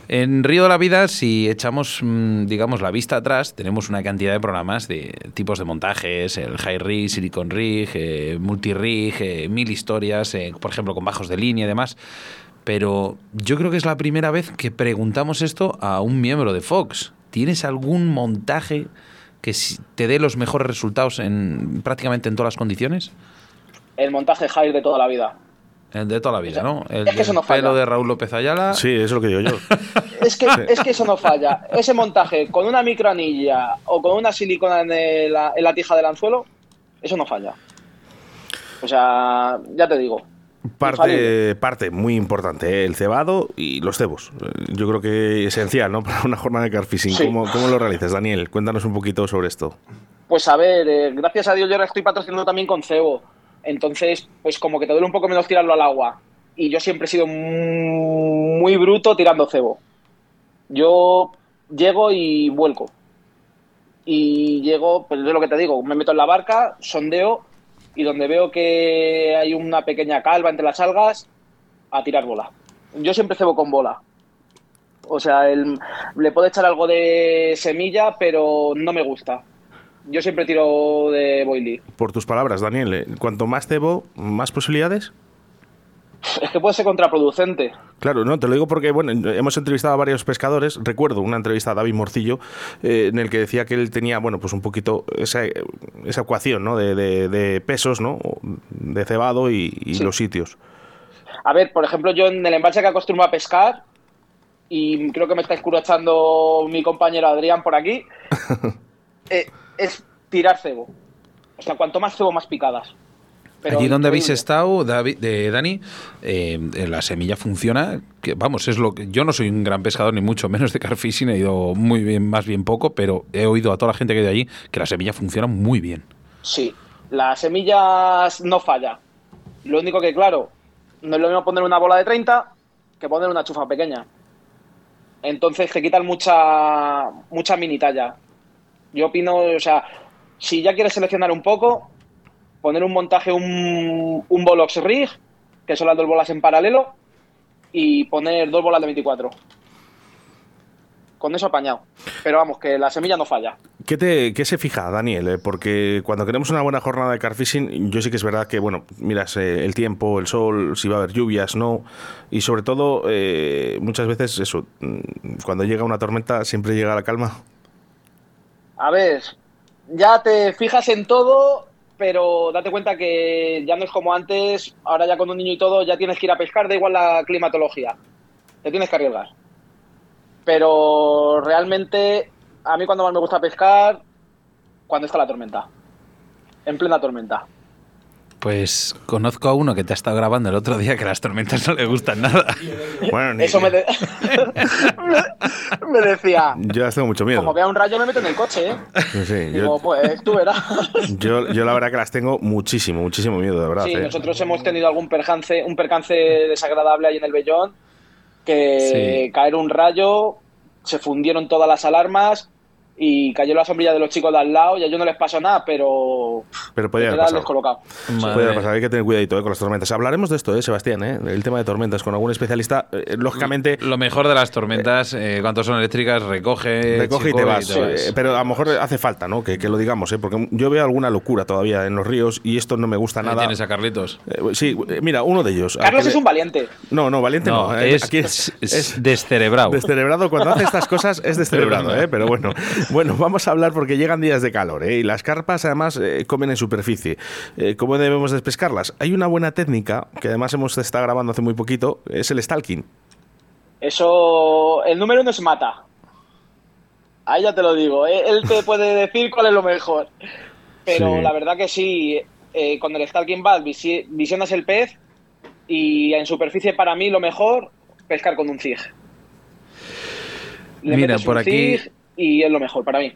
C: En Río de la Vida, si echamos, mm, digamos, la vista atrás, tenemos una cantidad de programas de tipos de montajes, el High Rig, Silicon Rig, eh, Multi-Rig, eh, mil historias, eh, por ejemplo, con bajos de línea y demás. Pero yo creo que es la primera vez que preguntamos esto a un miembro de Fox. ¿Tienes algún montaje que si- te dé los mejores resultados en prácticamente en todas las condiciones?
F: El montaje high de toda la vida.
C: El de toda la vida, ¿no? El
F: es que eso no falla.
C: pelo de Raúl López Ayala.
B: Sí, eso es lo que digo yo.
F: Es que, es que eso no falla. Ese montaje con una microanilla o con una silicona en, el- en la tija del anzuelo, eso no falla. O sea, ya te digo.
B: Parte, parte muy importante, ¿eh? el cebado y los cebos. Eh, Yo creo que esencial, ¿no? Para una jornada de carfishing.
F: Sí.
B: ¿Cómo, ¿Cómo lo realizas, Daniel? Cuéntanos un poquito sobre esto.
F: Pues a ver, eh, gracias a Dios yo ahora estoy patrocinando también con cebo. Entonces, pues como que te duele un poco menos tirarlo al agua. Y yo siempre he sido mu- muy bruto tirando cebo. Yo llego y vuelco. Y llego, pues es lo que te digo, me meto en la barca, sondeo y donde veo que hay una pequeña calva entre las algas, a tirar bola. Yo siempre cebo con bola. O sea, el- le puedo echar algo de semilla, pero no me gusta. Yo siempre tiro de boilie.
B: Por tus palabras, Daniel, ¿eh? cuanto más cebo, más posibilidades.
F: Es que puede ser contraproducente.
B: Claro, no, te lo digo porque, bueno, hemos entrevistado a varios pescadores. Recuerdo una entrevista a David Morcillo eh, en el que decía que él tenía, bueno, pues un poquito esa, esa ecuación, ¿no? De, de- de pesos, ¿no? De cebado y, y
F: Sí.
B: los sitios.
F: A ver, por ejemplo, yo en el embalse que acostumbro a pescar, y creo que me está escurachando mi compañero Adrián por aquí, eh, es tirar cebo. O sea, cuanto más cebo, más picadas. Pero
C: Allí donde habéis estado, David, de Dani, eh, la semilla funciona. Que, vamos, es lo que yo no soy un gran pescador ni mucho menos de carfishing, he ido muy bien, más bien poco, pero he oído a toda la gente que ido allí que la semilla funciona muy bien.
F: Sí, las semillas no falla. Lo único que, claro, no es lo mismo poner una bola de 30 que poner una chufa pequeña. Entonces te quitan mucha, mucha mini talla. Yo opino, o sea, si ya quieres seleccionar un poco, poner un montaje, un, un Bolox Rig, que son las dos bolas en paralelo, y poner dos bolas de 24. Con eso apañado. Pero vamos, que la semilla no falla.
B: ¿Qué, te, qué se fija, Daniel? eh? Porque cuando queremos una buena jornada de carfishing, yo sí que es verdad que, bueno, miras eh, el tiempo, el sol, si va a haber lluvias, no. Y sobre todo, eh, muchas veces, eso, mm, cuando llega una tormenta, siempre llega la calma.
F: A ver, ya te fijas en todo, pero date cuenta que ya no es como antes, ahora ya con un niño y todo, ya tienes que ir a pescar, da igual la climatología. Te tienes que arriesgar. Pero realmente, a mí cuando más me gusta pescar, cuando está la tormenta. En plena tormenta.
C: Pues conozco a uno que te ha estado grabando el otro día que las tormentas no le gustan nada.
B: Bueno, ni-
F: Eso me, de- me decía,
B: yo las tengo mucho miedo.
F: como vea un rayo me meto en el coche, ¿eh?
B: Sí, sí,
F: Digo,
B: yo,
F: pues tú verás.
B: yo, yo la verdad que las tengo muchísimo, muchísimo miedo, de verdad.
F: Sí,
B: eh.
F: nosotros hemos tenido algún percance, un percance desagradable ahí en el Bellón, que
C: Sí.
F: caer un rayo, se fundieron todas las alarmas y cayó la sombrilla de los chicos de al lado y a ellos no les pasó nada, pero
B: Pero podía haber
F: descolocado.
B: Puede pasar, hay que tener cuidadito eh, con las tormentas. Hablaremos de esto, eh, Sebastián, eh, el tema de tormentas con algún especialista. Eh, lógicamente,
C: Lo mejor de las tormentas, eh, cuando son eléctricas, recoge,
B: recoge y te vas. eh, pero a lo mejor hace falta, ¿no? Que, que lo digamos, ¿eh? Porque yo veo alguna locura todavía en los ríos y esto no me gusta
C: Ahí
B: nada.
C: tienes a Carlitos.
B: Eh, sí, mira, uno de ellos.
F: Carlos es
B: le-
F: un valiente.
B: No, no, valiente no.
C: No, es,
B: aquí
C: es, es descerebrado.
B: Descerebrado, cuando hace estas cosas es descerebrado, ¿eh? pero bueno. Bueno, vamos a hablar porque llegan días de calor ¿eh? y las carpas además eh, comen en superficie. Eh, ¿Cómo debemos de pescarlas? Hay una buena técnica que además hemos estado grabando hace muy poquito, es el stalking.
F: Eso, el número no es mata. Ahí ya te lo digo. ¿eh? Él te puede decir cuál es lo mejor. Pero
B: Sí.
F: la verdad que sí, con el Stalking visi- visionas el pez y en superficie para mí lo mejor, pescar con un zig. Le
C: Mira, por aquí-
F: zig y es lo mejor para mí.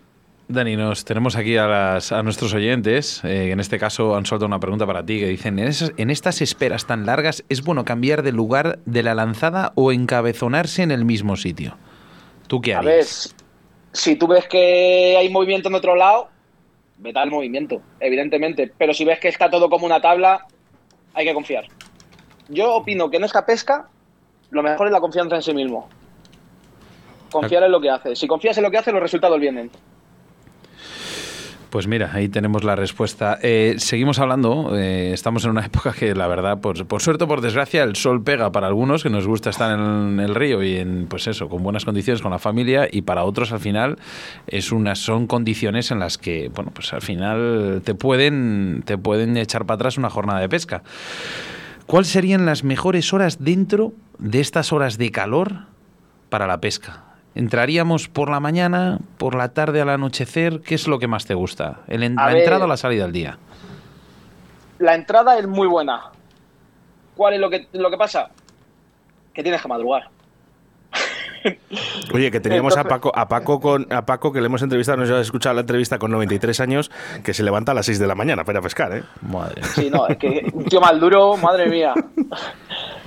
C: Dani, nos tenemos aquí a, las- a nuestros oyentes, eh, en este caso han soltado una pregunta para ti, que dicen, ¿en, esas- en estas esperas tan largas es bueno cambiar de lugar de la lanzada o encabezonarse en el mismo sitio? ¿Tú qué
F: A ver,
C: harías?
F: si tú ves que hay movimiento en otro lado, vete al movimiento, evidentemente. Pero si ves que está todo como una tabla, hay que confiar. Yo opino que en esta pesca, lo mejor es la confianza en sí mismo. Confiar en lo que hace. Si confías en lo que hace, los resultados vienen.
C: Pues mira, ahí tenemos la respuesta. Eh, seguimos hablando, eh, estamos en una época que la verdad, por, suerte o por desgracia, el sol pega para algunos que nos gusta estar en el río y en, pues eso, con buenas condiciones con la familia y para otros al final es son condiciones en las que, bueno, pues al final te pueden, te pueden echar para atrás una jornada de pesca. ¿Cuáles serían las mejores horas dentro de estas horas de calor para la pesca? ¿Entraríamos por la mañana, por la tarde al anochecer? ¿Qué es lo que más te gusta? ¿El ¿La
F: ver.
C: entrada o la salida del día?
F: La entrada es muy buena. ¿Cuál es lo que, lo que pasa? Que tienes que madrugar.
B: Oye, que teníamos a Paco, a Paco con a Paco que le hemos entrevistado, nos ha escuchado la entrevista con 93 años, que se levanta a las 6 de la mañana para ir a pescar, ¿eh?
C: Madre.
F: Sí, no, es que un tío mal duro, madre mía.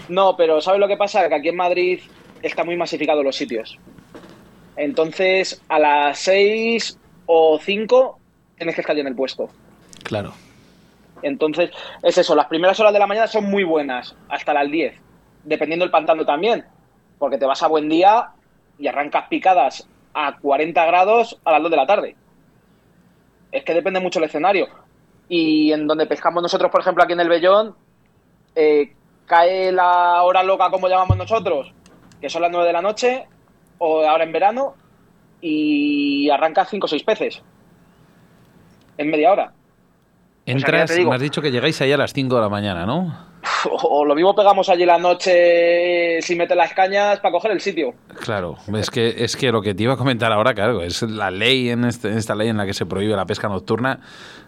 F: No, pero ¿sabes lo que pasa? Que aquí en Madrid está muy masificado los sitios. Entonces, a las 6 o 5 tienes que estar ya en el puesto.
C: Claro.
F: Entonces, es eso, las primeras horas de la mañana son muy buenas, hasta las 10, dependiendo del pantano también, porque te vas a buen día y arrancas picadas a 40 grados a las 2 de la tarde. Es que depende mucho el escenario. Y en donde pescamos nosotros, por ejemplo, aquí en el Bellón, eh, cae la hora loca, como llamamos nosotros, que son las 9 de la noche, o ahora en verano, y arranca 5 o 6 peces en media hora.
C: Entras, me has dicho que llegáis ahí a las 5 de la mañana, ¿no?
F: O lo mismo pegamos allí la noche si mete las cañas para coger el sitio.
C: Claro, es que, es que lo que te iba a comentar ahora, claro, es la ley en, este, esta ley en la que se prohíbe la pesca nocturna.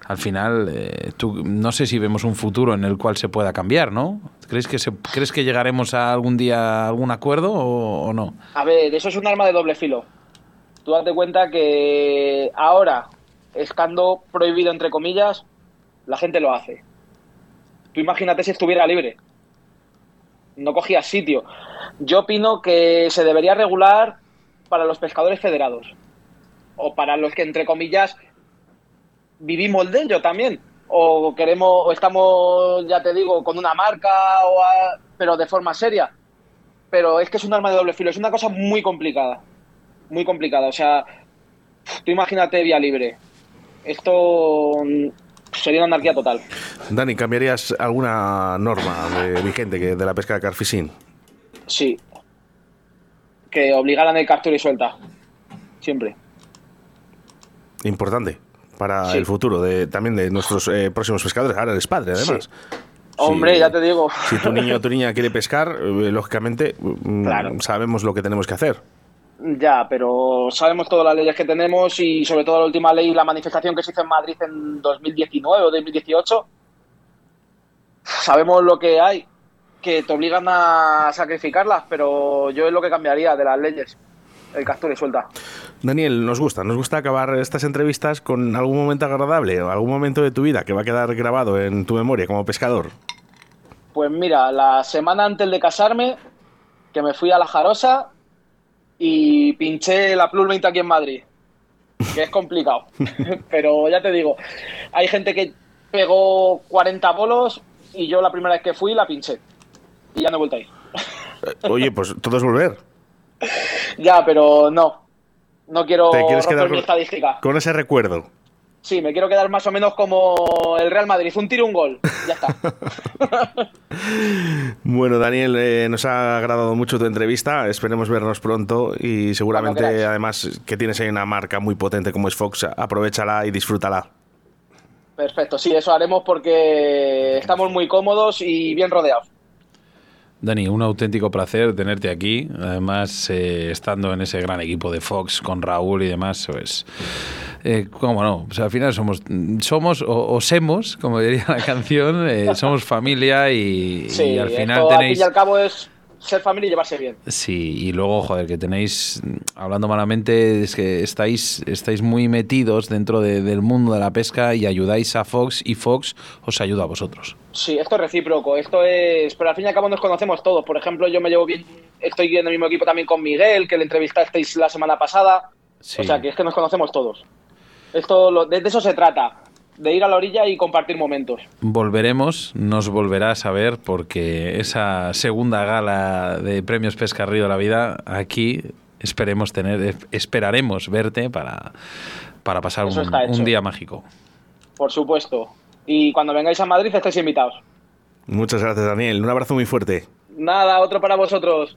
C: Al final, eh, tú, no sé si vemos un futuro en el cual se pueda cambiar, ¿no? ¿Crees que, se, ¿crees que llegaremos a algún día a algún acuerdo o, o no?
F: A ver, eso es un arma de doble filo. Tú date cuenta que ahora, estando prohibido entre comillas, la gente lo hace. Tú imagínate si estuviera libre. No cogía sitio. Yo opino que se debería regular para los pescadores federados. O para los que, entre comillas, vivimos de ello también. O queremos, o estamos, ya te digo, con una marca, o pero de forma seria. Pero es que es un arma de doble filo. Es una cosa muy complicada. Muy complicada. O sea, tú imagínate vía libre. Esto sería una anarquía total.
B: Dani, ¿cambiarías alguna norma vigente de la pesca de carfishing?
F: Sí. Que obligaran el captura y suelta. Siempre.
B: Importante para el futuro de, también de nuestros eh, próximos pescadores. Ahora eres padre, además.
F: Hombre, ya te digo.
B: Si tu niño o tu niña quiere pescar, eh, lógicamente mm, sabemos lo que tenemos que hacer.
F: Ya, pero sabemos todas las leyes que tenemos y sobre todo la última ley, la manifestación que se hizo en Madrid en 2019 o 2018. Sabemos lo que hay, que te obligan a sacrificarlas, pero yo es lo que cambiaría de las leyes. El captura y suelta.
B: Daniel, nos gusta, nos gusta acabar estas entrevistas con algún momento agradable o algún momento de tu vida que va a quedar grabado en tu memoria como pescador.
F: Pues mira, la semana antes de casarme, que me fui a La Jarosa, y pinché la Plus 20 aquí en Madrid, que es complicado. Pero ya te digo, hay gente que pegó 40 bolos y yo la primera vez que fui la pinché. Y ya no he vuelto a ir.
B: Eh, oye, pues todo es volver.
F: ya, pero no. No quiero romper mi estadística.
B: Con ese recuerdo.
F: Sí, me quiero quedar más o menos como el Real Madrid, un tiro, un gol. Ya está.
B: bueno, Daniel, eh, nos ha agradado mucho tu entrevista. Esperemos vernos pronto y seguramente, además, que tienes ahí una marca muy potente como es Fox, aprovechala y disfrútala.
F: Perfecto, sí, eso haremos porque estamos muy cómodos y bien rodeados.
C: Dani, un auténtico placer tenerte aquí. Además, eh, estando en ese gran equipo de Fox con Raúl y demás, pues eh, ¿Cómo no? O al final somos, somos o, semos, como diría la canción, eh, somos familia y, al final tenéis...
F: y al cabo es ser familia y llevarse bien.
C: Sí, y luego, joder, que tenéis, hablando malamente, es que estáis, estáis muy metidos dentro del mundo de la pesca y ayudáis a Fox y Fox os ayuda a vosotros.
F: Sí, esto es recíproco, esto es... Pero al fin y al cabo nos conocemos todos. Por ejemplo, yo me llevo bien, estoy en el mismo equipo también con Miguel, que le entrevistasteis la semana pasada. O sea, que es que nos conocemos todos. Esto, de eso se trata, de ir a la orilla y compartir momentos.
C: Volveremos, nos volverás a ver porque esa segunda gala de Premios Pesca Río de la Vida aquí esperemos tener, esperaremos verte para, para pasar un, día mágico.
F: Por supuesto. Y cuando vengáis a Madrid estáis invitados.
B: Muchas gracias, Daniel. Un abrazo muy fuerte.
F: Nada, otro para vosotros.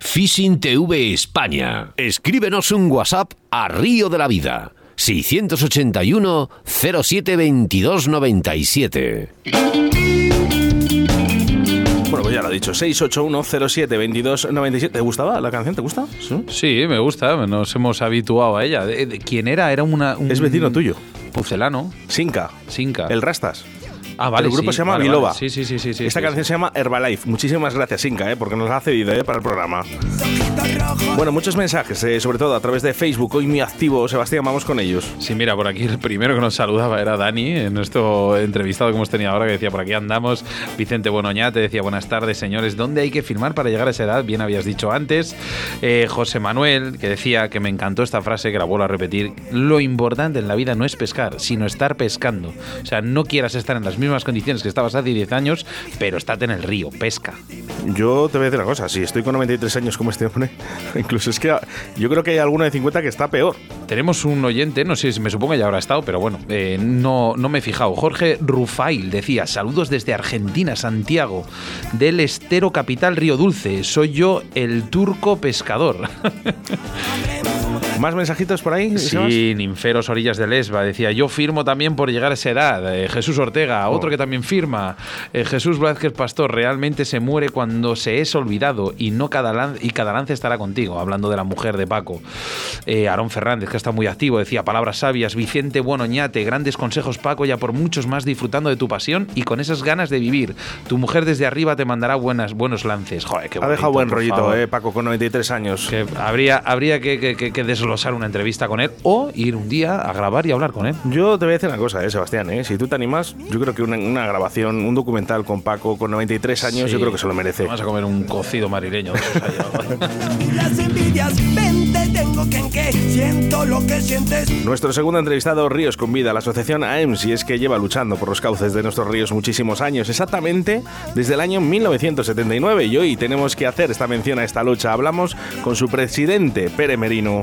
A: Fishing TV España. Escríbenos un WhatsApp a Río de la Vida 681 07 22 97.
B: Bueno, pues ya lo ha dicho, 681072297. ¿Te gustaba la canción? ¿Te gusta? Sí.
C: Sí, me gusta, nos hemos habituado a ella. De- de- ¿Quién era? Era una, un
B: Es vecino tuyo.
C: Pucelano,
B: Sinca.
C: Sinca.
B: El Rastas.
C: Ah, vale.
B: el grupo
C: sí,
B: se llama
C: vale,
B: Biloba.
C: vale. Sí, sí, sí, sí. sí,
B: Esta
C: sí,
B: canción
C: sí.
B: se llama Herbalife. Muchísimas gracias, Inca, ¿eh? porque nos la ha cedido ¿eh? para el programa. Bueno, muchos mensajes, eh, sobre todo a través de Facebook. Hoy muy activo, Sebastián, vamos con ellos.
C: Sí, mira, por aquí el primero que nos saludaba era Dani, en nuestro entrevistado que hemos tenido ahora, que decía, por aquí andamos. Vicente Bonoñate decía, buenas tardes, señores. ¿Dónde hay que firmar para llegar a esa edad? Bien habías dicho antes. Eh, José Manuel, que decía que me encantó esta frase, que la vuelvo a repetir. Lo importante en la vida no es pescar, sino estar pescando. O sea, no quieras estar en las mismas condiciones que estabas hace 10 años, pero estate en el río, pesca.
B: Yo te voy a decir una cosa, si estoy con 93 años como este hombre, incluso es que yo creo que hay alguno de 50 que está peor.
C: Tenemos un oyente, no sé, si me supongo que ya habrá estado, pero bueno, eh, no, no me he fijado. Jorge Rufail decía, saludos desde Argentina, Santiago, del estero capital Río Dulce. Soy yo el turco pescador.
B: ¿Más mensajitos por ahí?
C: Sí, Ninferos Orillas de Lesba. Decía, yo firmo también por llegar a esa edad. Eh, Jesús Ortega, otro que también firma. Eh, Jesús Blázquez Pastor, realmente se muere cuando se es olvidado y no cada lan- y cada lance estará contigo. Hablando de la mujer de Paco. Eh, Aarón Fernández, que está muy activo, decía, palabras sabias. Vicente Buonoñate, grandes consejos Paco, ya por muchos más disfrutando de tu pasión y con esas ganas de vivir. Tu mujer desde arriba te mandará buenas, buenos lances. Joder, qué
B: Ha dejado
C: bonito,
B: buen rollito, eh, Paco, con 93 años.
C: Que habría, habría que, que- que- que desglosar una entrevista con él o ir un día a grabar y hablar con él.
B: Yo te voy a decir una cosa, eh, Sebastián, eh, si tú te animas, yo creo que una, una grabación, un documental con Paco con 93 años,
C: Sí.
B: yo creo que se lo merece.
C: Vamos a comer un cocido marileño. de esos ahí.
G: Las envidias, vente, tengo que en que siento lo que sientes.
B: Nuestro segundo entrevistado, Ríos con Vida, la asociación AEMS, y es que lleva luchando por los cauces de nuestros ríos muchísimos años, exactamente desde el año 1979. Y hoy tenemos que hacer esta mención a esta lucha. Hablamos con su presidente, Pere Merino.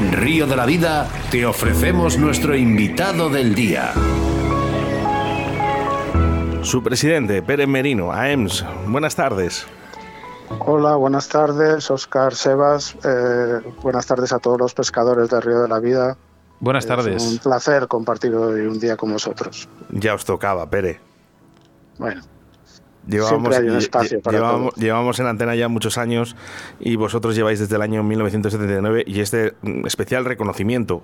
A: En Río de la Vida te ofrecemos nuestro invitado del día.
B: Su presidente, Pere Merino, AEMS. Buenas tardes.
D: Hola, buenas tardes, Oscar Sebas. eh, buenas tardes a todos los pescadores de Río de la Vida.
C: Buenas
D: Es un
C: tardes.
D: placer compartir hoy un día con vosotros.
B: Ya os tocaba, Pere.
D: Bueno,
B: Llevábamos,
D: hay un espacio para
B: llevábamos,
D: todo.
B: llevamos en antena ya muchos años y vosotros lleváis desde el año 1979 y este mm, especial reconocimiento.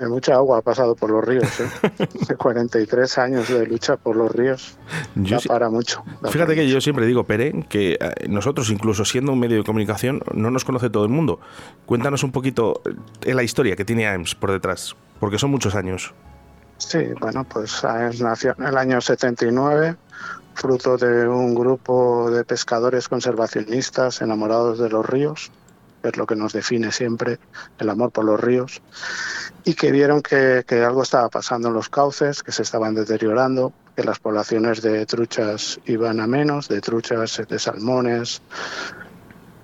D: mucha agua ha pasado por los ríos. ¿eh? De 43 años de lucha por los ríos.
B: Yo
D: para mucho.
B: Fíjate que yo
D: mucho.
B: siempre digo, Pere, que eh, nosotros, incluso siendo un medio de comunicación, no nos conoce todo el mundo. Cuéntanos un poquito eh, la historia que tiene AEMS por detrás, porque son muchos años.
D: Sí, bueno, pues AEMS nació en el año 79, fruto de un grupo de pescadores conservacionistas enamorados de los ríos, es lo que nos define siempre, el amor por los ríos, y que vieron que, algo estaba pasando en los cauces, que se estaban deteriorando, que las poblaciones de truchas iban a menos, de truchas, de salmones,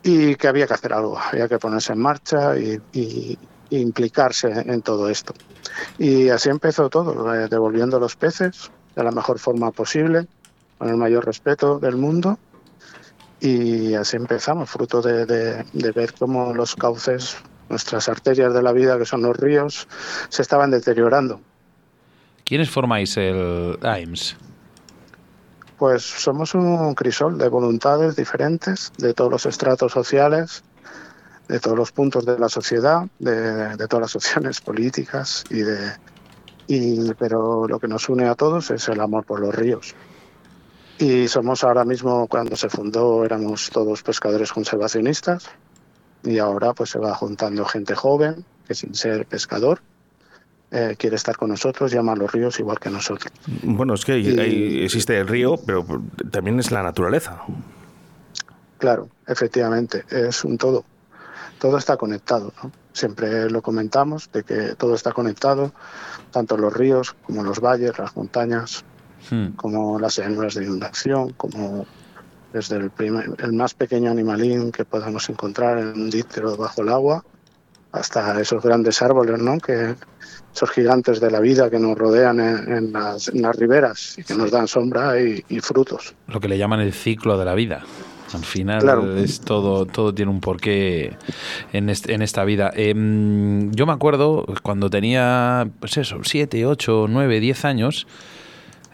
D: y que había que hacer algo, había que ponerse en marcha y, y- y implicarse en todo esto. Y así empezó todo, eh, devolviendo los peces de la mejor forma posible, con el mayor respeto del mundo. Y así empezamos, fruto de, de- de ver cómo los cauces, nuestras arterias de la vida, que son los ríos, se estaban deteriorando.
C: ¿Quiénes formáis el AIMS?
D: Pues somos un crisol de voluntades diferentes, de todos los estratos sociales, de todos los puntos de la sociedad, de, de todas las opciones políticas y de y pero lo que nos une a todos es el amor por los ríos. Y somos ahora mismo cuando se fundó éramos todos pescadores conservacionistas y ahora pues se va juntando gente joven que sin ser pescador eh, quiere estar con nosotros y ama los ríos igual que nosotros.
B: Bueno, es que hay-
D: Y-
B: hay- existe el río, pero también es la naturaleza.
D: Claro, efectivamente, es un todo. Todo está conectado, ¿no? Siempre lo comentamos de que todo está conectado, tanto los ríos como los valles, las montañas,
C: Hmm.
D: como las llanuras de inundación, como desde el, primer- el más pequeño animalín que podamos encontrar en un díptero bajo el agua, hasta esos grandes árboles, ¿no? Que esos gigantes de la vida que nos rodean en, en las, en las riberas y que nos dan sombra y, y frutos.
C: Lo que le llaman el ciclo de la vida. Al final
D: Claro.
C: es todo, todo tiene un porqué en, este- en esta vida. Em, yo me acuerdo cuando tenía, pues eso, 7, 8, 9, 10 años,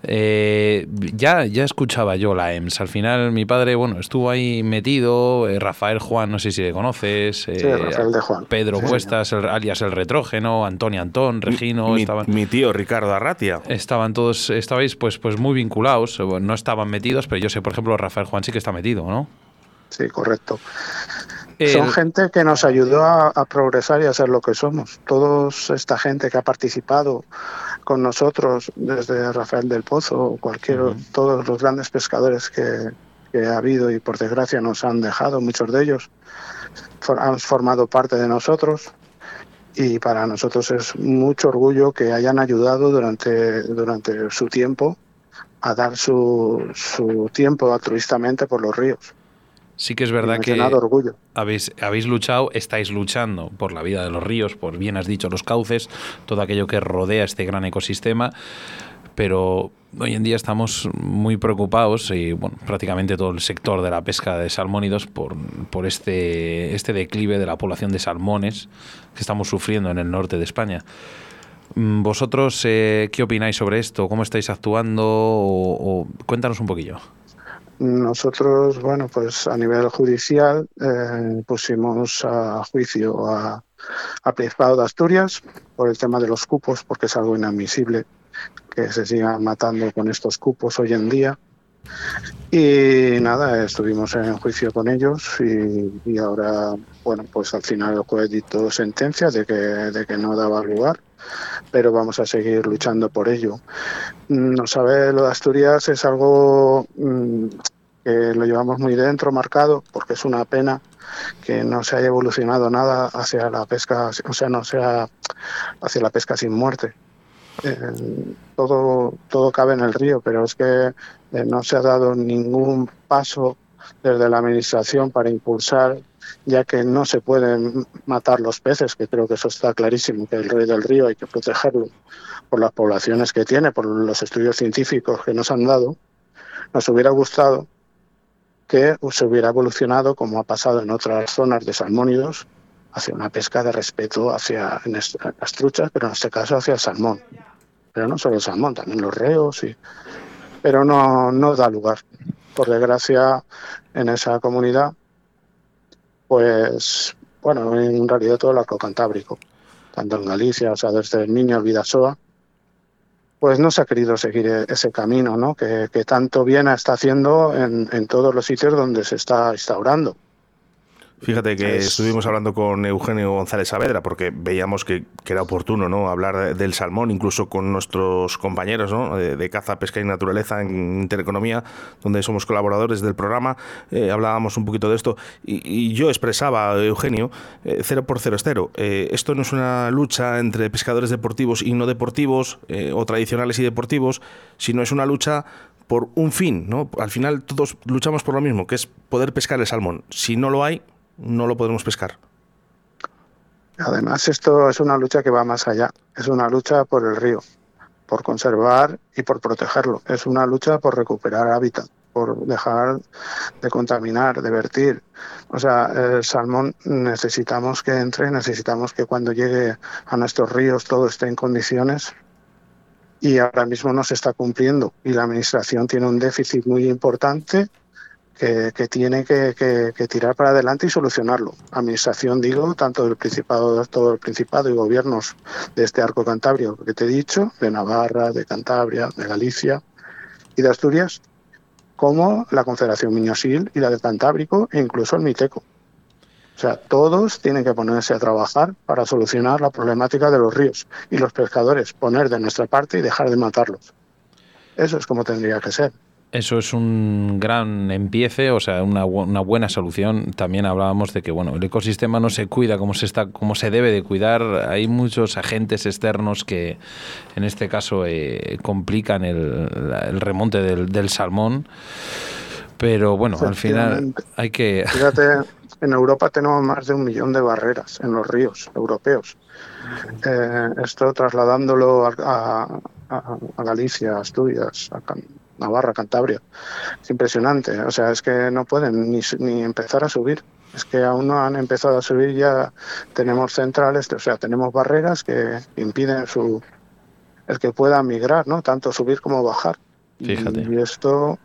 C: eh, ya, ya escuchaba yo la EMS. Al final mi padre, bueno, estuvo ahí metido, eh, Rafael Juan, no sé si le conoces, eh,
D: Rafael de Juan.
C: Pedro
D: Sí,
C: Cuestas, el- alias El Retrógeno, Antonio Antón, Regino,
B: mi,
C: estaban...
B: mi tío Ricardo Arratia.
C: Estaban todos, estabais pues, pues muy vinculados, no estaban metidos, pero yo sé, por ejemplo, Rafael Juan sí que está metido, ¿no?
D: Sí, correcto.
C: El-
D: Son gente que nos ayudó a, a progresar y a ser lo que somos. Toda esta gente que ha participado con nosotros, desde Rafael del Pozo, o cualquier, todos los grandes pescadores que, que ha habido y por desgracia nos han dejado, muchos de ellos for- han formado parte de nosotros. Y para nosotros es mucho orgullo que hayan ayudado durante, durante su tiempo a dar su, su tiempo altruistamente por los ríos.
C: Sí que es verdad que
D: orgullo.
C: habéis, habéis luchado, estáis luchando por la vida de los ríos, por bien has dicho los cauces, todo aquello que rodea este gran ecosistema, pero hoy en día estamos muy preocupados y bueno, prácticamente todo el sector de la pesca de salmónidos por, por este, este declive de la población de salmones que estamos sufriendo en el norte de España. Mm, ¿Vosotros eh, qué opináis sobre esto? ¿Cómo estáis actuando? O, o- cuéntanos un poquillo.
D: Nosotros, bueno, pues a nivel judicial eh, pusimos a juicio a, a Principado de Asturias por el tema de los cupos, porque es algo inadmisible que se sigan matando con estos cupos hoy en día. Y nada, estuvimos en juicio con ellos y, ahora, bueno, pues al final el juez dictó sentencia de que, de que no daba lugar, pero vamos a seguir luchando por ello. No sabe, lo de Asturias es algo mm, que lo llevamos muy dentro, marcado, porque es una pena que no se haya evolucionado nada hacia la pesca, o sea, no sea hacia la pesca sin muerte. Eh, todo, todo cabe en el río, pero es que eh, no se ha dado ningún paso desde la administración para impulsar, ya que no se pueden matar los peces, que creo que eso está clarísimo, que el rey del río hay que protegerlo por las poblaciones que tiene, por los estudios científicos que nos han dado. Nos hubiera gustado que se hubiera evolucionado, como ha pasado en otras zonas de salmónidos, hacia una pesca de respeto hacia las truchas, pero en este caso hacia el salmón. Pero no solo el salmón, también los reos, y... pero no, no da lugar. Por desgracia, en esa comunidad, pues, bueno, en realidad todo el arco cantábrico, tanto en Galicia, o sea, desde el niño al Vidasoa, pues no se ha querido seguir e- ese camino, ¿no? Que, tanto bien está haciendo en, en todos los sitios donde se está instaurando.
B: Fíjate que
D: Es-
B: estuvimos hablando con Eugenio González Saavedra porque veíamos que, que era oportuno ¿no? hablar de- del salmón, incluso con nuestros compañeros ¿no? de, de caza, pesca y naturaleza en Intereconomía, donde somos colaboradores del programa. eh, hablábamos un poquito de esto y, y yo expresaba, Eugenio, eh, cero por cero es cero. Eh, esto no es una lucha entre pescadores deportivos y no deportivos, o tradicionales y deportivos, sino es una lucha por un fin, ¿no? Al final todos luchamos por lo mismo, que es poder pescar el salmón. Si no lo hay, no lo podremos pescar.
D: Además, esto es una lucha que va más allá. Es una lucha por el río, por conservar y por protegerlo. Es una lucha por recuperar hábitat, por dejar de contaminar, de vertir. O sea, el salmón necesitamos que entre, necesitamos que cuando llegue a nuestros ríos todo esté en condiciones y ahora mismo no se está cumpliendo y la administración tiene un déficit muy importante que, tiene que tirar para adelante y solucionarlo. Administración, digo, tanto del Principado, todo el Principado y gobiernos de este arco cantabrio que te he dicho, de Navarra, de Cantabria, de Galicia y de Asturias, como la Confederación Miñosil y la del Cantábrico e incluso el Miteco. O sea, todos tienen que ponerse a trabajar para solucionar la problemática de los ríos y los pescadores poner de nuestra parte y dejar de matarlos. Eso es como tendría que ser.
C: Eso es un gran empiece, o sea, una, una buena solución. También hablábamos de que bueno, el ecosistema no se cuida como se está, como se debe de cuidar. Hay muchos agentes externos que, en este caso, eh, complican el, el remonte del, del salmón. Pero bueno, al final hay que...
D: Fíjate, en Europa tenemos más de un millón de barreras en los ríos europeos. Eh, esto trasladándolo a, a- a- a Galicia, Asturias, a Navarra, Cantabria. Es impresionante. O sea, es que no pueden ni, ni empezar a subir. Es que aún no han empezado a subir, ya tenemos centrales, o sea, tenemos barreras que impiden su el que pueda migrar, ¿no? Tanto subir como bajar.
C: Fíjate.
D: Y esto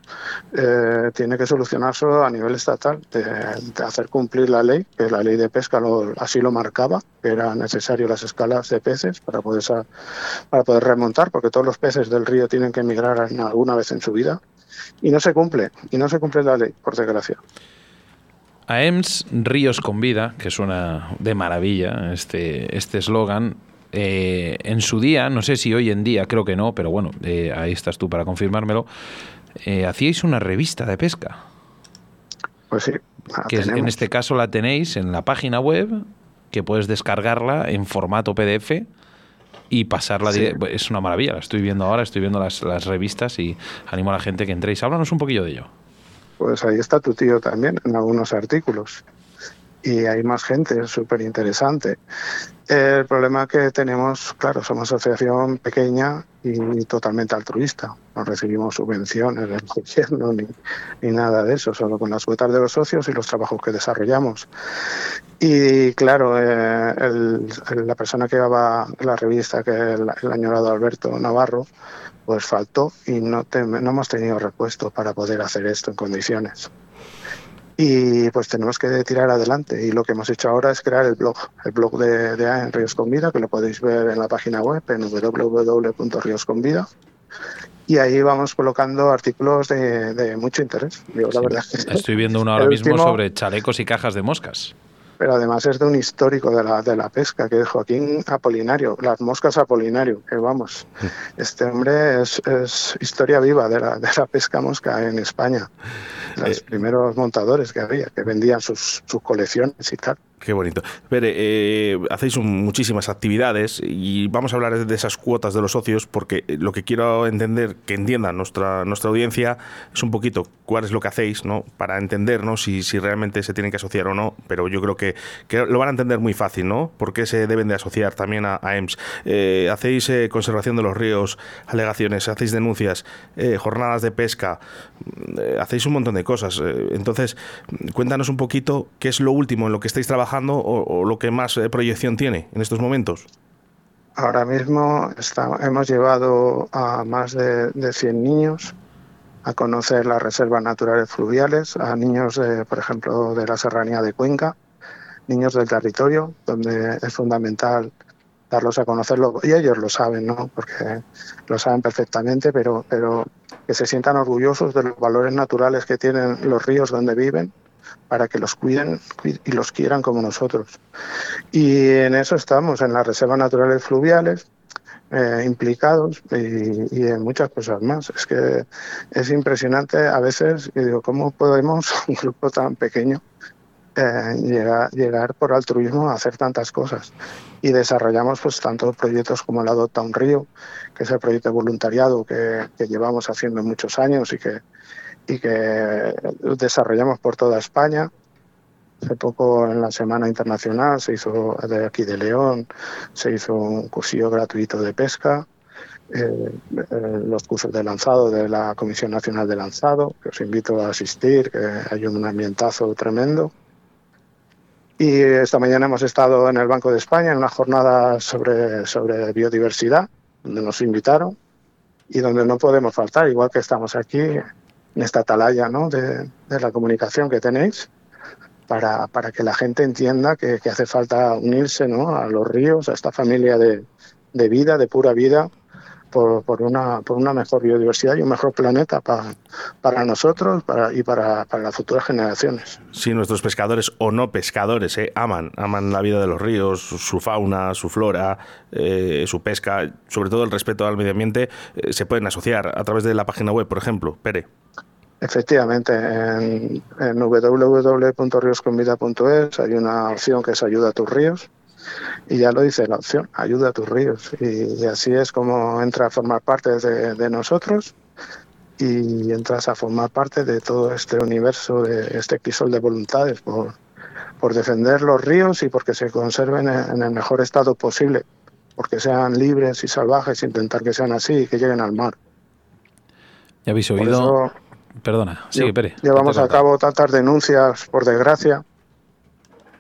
D: eh, tiene que solucionarse a nivel estatal, de, de hacer cumplir la ley, que la ley de pesca lo- así lo marcaba, que era necesario las escalas de peces para poder, para poder remontar, porque todos los peces del río tienen que migrar en- alguna vez en su vida. Y no se cumple, y no se cumple la ley, por desgracia.
C: AEMS Ríos con Vida, que suena de maravilla este este eslogan, eh, en su día, no sé si hoy en día, creo que no, pero bueno, eh, ahí estás tú para confirmármelo, eh, hacíais una revista de pesca,
D: Pues sí, la
C: que en este caso la tenéis en la página web, que puedes descargarla en formato PDF y pasarla.
D: Sí.
C: Es una maravilla, la estoy viendo ahora, estoy viendo las, las revistas y animo a la gente que entréis. Háblanos un poquillo de ello.
D: Pues ahí está tu tío también en algunos artículos. Y hay más gente, es súper interesante. El problema que tenemos, claro, somos asociación pequeña y totalmente altruista. No recibimos subvenciones del gobierno ni, ni nada de eso, solo con las cuotas de los socios y los trabajos que desarrollamos. Y claro, eh, el- la persona que llevaba la revista, que el, el añorado Alberto Navarro, pues faltó y no, te- no hemos tenido repuesto para poder hacer esto en condiciones. Y pues tenemos que tirar adelante. Y lo que hemos hecho ahora es crear el blog, el blog de, de AEN Ríos con Vida, que lo podéis ver en la página web en www.riosconvida. Y ahí vamos colocando artículos de, de mucho interés. La verdad
C: Estoy viendo uno ahora
D: el
C: mismo
D: último-
C: sobre chalecos y cajas de moscas.
D: Pero además es de un histórico de la, de la pesca, que es Joaquín Apolinario, las moscas Apolinario, que vamos, este hombre es, es historia viva de la, de la pesca mosca en España. Los
B: Eh.
D: primeros montadores que había, que vendían sus, sus colecciones y tal.
B: Qué bonito. Eh, hacéis un- muchísimas actividades y vamos a hablar de esas cuotas de los socios porque lo que quiero entender, que entienda nuestra, nuestra audiencia, es un poquito cuál es lo que hacéis, ¿no? Para entender, ¿no? Si, si realmente se tienen que asociar o no, pero yo creo que, que lo van a entender muy fácil, ¿no? ¿Por qué se deben de asociar también a, a EMS? Eh, hacéis eh, conservación de los ríos, alegaciones, hacéis denuncias, eh, jornadas de pesca, eh, hacéis un montón de cosas. Eh, entonces, cuéntanos un poquito qué es lo último en lo que estáis trabajando o, lo que más eh, proyección tiene en estos momentos.
D: Ahora mismo hemos llevado a más de, de 100 niños a conocer las reservas naturales fluviales, a niños, de, por ejemplo, de la serranía de Cuenca, niños del territorio, donde es fundamental darlos a conocerlo, y ellos lo saben, ¿no? Porque lo saben perfectamente, pero, pero que se sientan orgullosos de los valores naturales que tienen los ríos donde viven, para que los cuiden cuid- y los quieran como nosotros. Y en eso estamos, en las reservas naturales fluviales, eh, implicados y, en muchas cosas más. Es que es impresionante a veces, digo, ¿cómo podemos, un grupo tan pequeño, eh, llegar, llegar por altruismo a hacer tantas cosas? Y desarrollamos pues tantos proyectos como el Adopta un Río, que es el proyecto de voluntariado que, que llevamos haciendo muchos años y que, y que desarrollamos por toda España. Hace poco en la Semana Internacional se hizo de aquí de León, se hizo un cursillo gratuito de pesca, eh, eh, los cursos de lanzado de la Comisión Nacional de Lanzado, que os invito a asistir, que hay un ambientazo tremendo. Y esta mañana hemos estado en el Banco de España en una jornada sobre, sobre biodiversidad, donde nos invitaron y donde no podemos faltar, igual que estamos aquí esta atalaya ¿no? de, de la comunicación que tenéis para, para que la gente entienda que, que hace falta unirse ¿no? a los ríos, a esta familia de, de vida, de pura vida, por, por, una, por una mejor biodiversidad y un mejor planeta para, para nosotros para, y para, para las futuras generaciones.
B: Si nuestros pescadores o no pescadores eh, aman, aman la vida de los ríos, su, su fauna, su flora, eh, su pesca, sobre todo el respeto al medio ambiente, eh, se pueden asociar a través de la página web, por ejemplo. Pere.
D: Efectivamente, en, en www.riosconvida.es hay una opción que es Ayuda a tus ríos y ya lo dice la opción, Ayuda a tus ríos. Y, así es como entra a formar parte de, de nosotros y entras a formar parte de todo este universo, de este crisol de voluntades por, por defender los ríos y porque se conserven en, el mejor estado posible, porque sean libres y salvajes, intentar que sean así y que lleguen al mar.
C: Ya habéis oído.
D: eso
C: Perdona, sigue,
D: lle-
C: Pere.
D: llevamos a cabo tantas denuncias, por desgracia,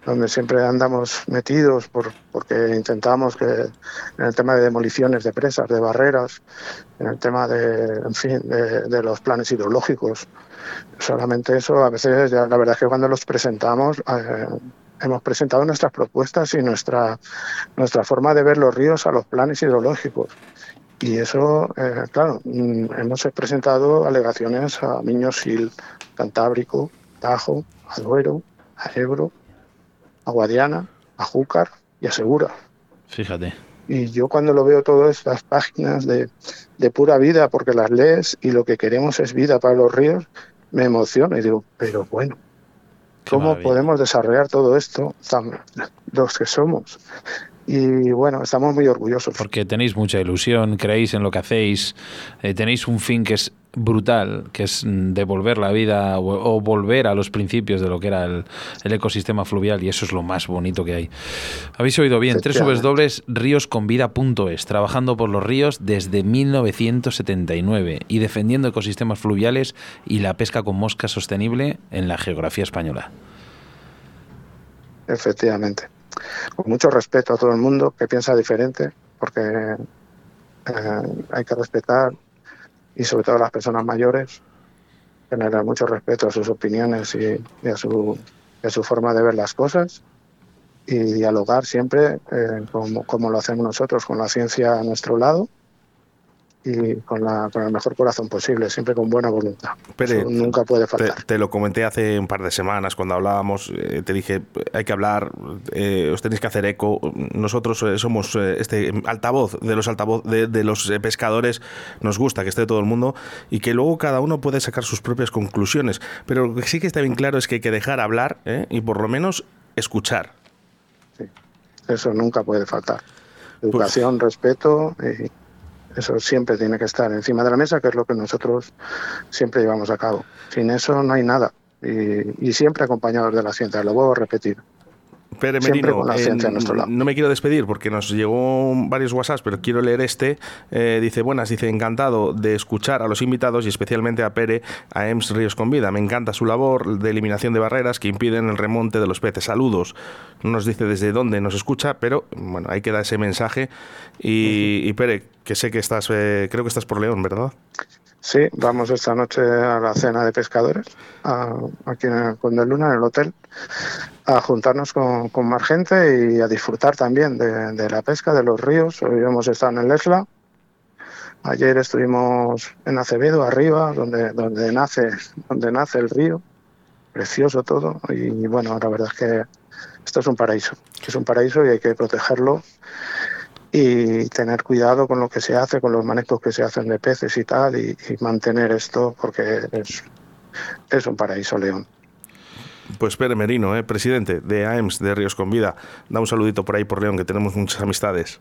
D: donde siempre andamos metidos por, porque intentamos que en el tema de demoliciones de presas, de barreras, en el tema de, en fin, de, los planes hidrológicos. Solamente eso, a veces, la verdad es que cuando los presentamos, eh, hemos presentado nuestras propuestas y nuestra, nuestra forma de ver los ríos a los planes hidrológicos. Y eso, eh, claro, mm, hemos presentado alegaciones a Miño-Sil, Cantábrico, Tajo, a Duero, a Ebro, a Guadiana, a Júcar y a Segura.
C: Fíjate.
D: Y yo cuando lo veo todas estas páginas de, de pura vida, porque las lees y lo que queremos es vida para los ríos, me emociono y digo, pero bueno, ¿cómo podemos desarrollar todo esto tan- los que somos? Y bueno, estamos muy orgullosos.
C: Porque tenéis mucha ilusión, creéis en lo que hacéis, eh, tenéis un fin que es brutal, que es mm, devolver la vida o, o volver a los principios de lo que era el, el ecosistema fluvial y eso es lo más bonito que hay. Habéis oído bien, www.riosconvida.es, trabajando por los ríos desde 1979 y defendiendo ecosistemas fluviales y la pesca con mosca sostenible en la geografía española.
D: Efectivamente. Con mucho respeto a todo el mundo que piensa diferente, porque eh, hay que respetar y sobre todo a las personas mayores, tener mucho respeto a sus opiniones y, a, su, a su forma de ver las cosas y dialogar siempre eh, como, como lo hacemos nosotros, con la ciencia a nuestro lado y con, la, con el mejor corazón posible, siempre con buena voluntad.
B: Pere,
D: nunca puede faltar.
B: te lo comenté hace un par de semanas cuando hablábamos, eh, te dije, hay que hablar, eh, os tenéis que hacer eco. Nosotros eh, somos eh, este altavoz de los altavoz de, de los eh, pescadores, nos gusta que esté todo el mundo y que luego cada uno puede sacar sus propias conclusiones. Pero lo que sí que está bien claro es que hay que dejar hablar ¿eh? y por lo menos escuchar.
D: Eso nunca puede faltar. Educación, respeto, y eso siempre tiene que estar encima de la mesa, que es lo que nosotros siempre llevamos a cabo. Sin eso no hay nada. Y, y siempre acompañados de la ciencia, lo vuelvo a repetir.
B: Pere Merino,
D: con la a nuestro lado.
B: no me quiero despedir porque nos llegó varios WhatsApps, pero quiero leer este. Eh, dice, buenas, dice, encantado de escuchar a los invitados y especialmente a Pere, a EMS Ríos con Vida. Me encanta su labor de eliminación de barreras que impiden el remonte de los peces. Saludos. No nos dice desde dónde nos escucha, pero bueno, ahí queda ese mensaje. Y, y Pere, que sé que estás, eh, creo que estás por León, ¿verdad?
D: Sí, vamos esta noche a la cena de pescadores, a- aquí en el Conde Luna, en el hotel, a juntarnos con, con más gente y a disfrutar también de, de la pesca, de los ríos. Hoy hemos estado en el Esla, ayer estuvimos en Acevedo, arriba, donde, donde, nace, donde nace el río, precioso todo. Y bueno, la verdad es que esto es un paraíso, es un paraíso y hay que protegerlo y tener cuidado con lo que se hace, con los manejos que se hacen de peces y tal, y, y mantener esto porque es, es un paraíso, León.
B: Pues Pere Merino, eh, presidente de AEMS de Ríos con Vida. Da un saludito por ahí por León, que tenemos muchas amistades.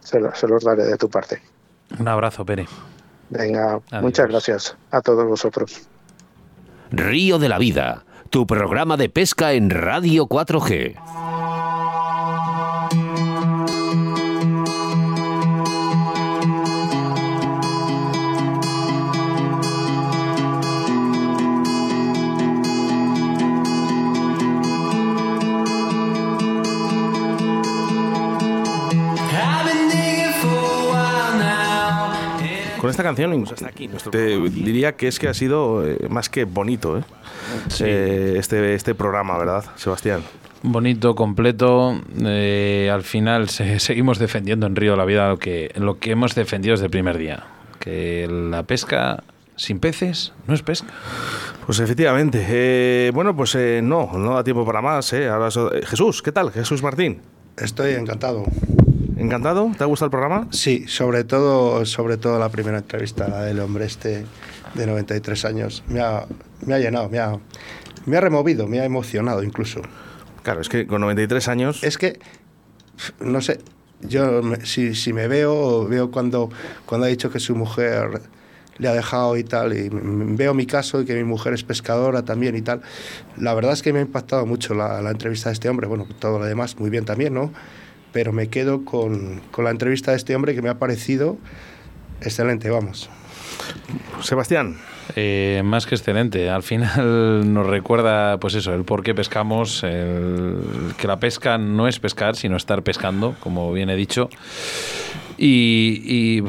D: Se, lo- se los daré de tu parte.
C: Un abrazo, Pere.
D: Venga,
C: Adiós.
D: muchas gracias a todos vosotros.
A: Río de la Vida, tu programa de pesca en Radio 4G.
B: Con esta canción te diría que es que ha sido eh, más que bonito ¿eh? Eh, este, este programa, ¿verdad, Sebastián?
C: Bonito, completo. eh, al final se- seguimos defendiendo en Río la Vida lo que, lo que hemos defendido desde el primer día. Que la pesca sin peces no es pesca.
B: Pues efectivamente. Eh, bueno, pues eh, no, no da tiempo para más. Ahora so- Jesús, ¿qué tal? Jesús Martín.
H: Estoy encantado.
B: ¿Encantado? ¿Te ha gustado el programa?
H: Sí, sobre todo, sobre todo la primera entrevista, la del hombre este de 93 años. Me ha, me ha llenado, me ha, me ha removido, me ha emocionado incluso.
B: Claro, es que con 93 años...
H: Es que, no sé, yo si, si me veo, veo cuando, cuando ha dicho que su mujer le ha dejado y tal. Y veo mi caso y que mi mujer es pescadora también y tal. La verdad es que me ha impactado mucho la, la entrevista de este hombre. Bueno, todo lo demás muy bien también, ¿no? Pero me quedo con, con la entrevista de este hombre que me ha parecido excelente, vamos.
B: Sebastián.
C: Eh, más que excelente. Al final nos recuerda, pues eso, el por qué pescamos, el- que la pesca no es pescar, sino estar pescando, como bien he dicho. Y, y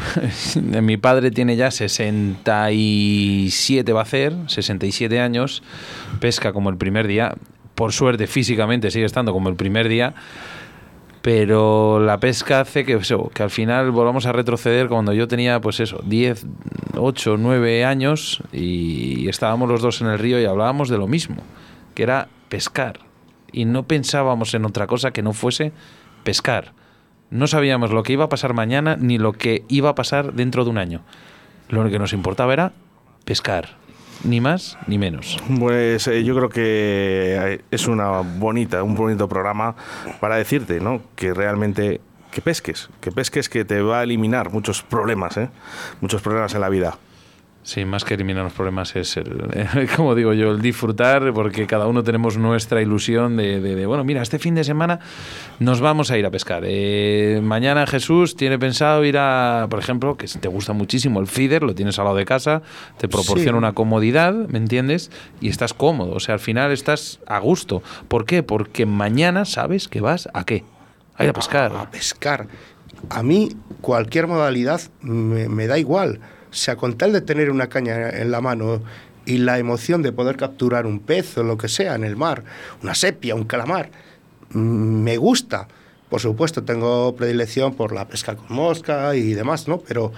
C: mi padre tiene ya 67, va a hacer, 67 años, pesca como el primer día. Por suerte, físicamente sigue estando como el primer día pero la pesca hace que, eso, que al final volvamos a retroceder cuando yo tenía, pues eso, 10, 8, 9 años y estábamos los dos en el río y hablábamos de lo mismo, que era pescar. Y no pensábamos en otra cosa que no fuese pescar. No sabíamos lo que iba a pasar mañana ni lo que iba a pasar dentro de un año. Lo que nos importaba era pescar. Ni más ni menos.
B: Pues eh, yo creo que eh, es una bonita, un bonito programa para decirte, ¿no? Que realmente que pesques, que pesques que te va a eliminar muchos problemas, ¿eh? Muchos problemas en la vida.
C: Sí, más que eliminar los problemas es, el, como digo yo, el disfrutar, porque cada uno tenemos nuestra ilusión de, de- de, bueno, mira, este fin de semana nos vamos a ir a pescar. Eh, mañana Jesús tiene pensado ir a, por ejemplo, que te gusta muchísimo el feeder, lo tienes al lado de casa, te proporciona
H: Sí.
C: una comodidad, ¿me entiendes? Y estás cómodo, o sea, al final estás a gusto. ¿Por qué? Porque mañana sabes que vas a qué? A ir a pescar.
H: A pescar. A mí cualquier modalidad me, me da igual. O sea, con tal de tener una caña en la mano y la emoción de poder capturar un pez o lo que sea en el mar, una sepia, un calamar, mm, me gusta. Por supuesto, tengo predilección por la pesca con mosca y demás, ¿no? Pero,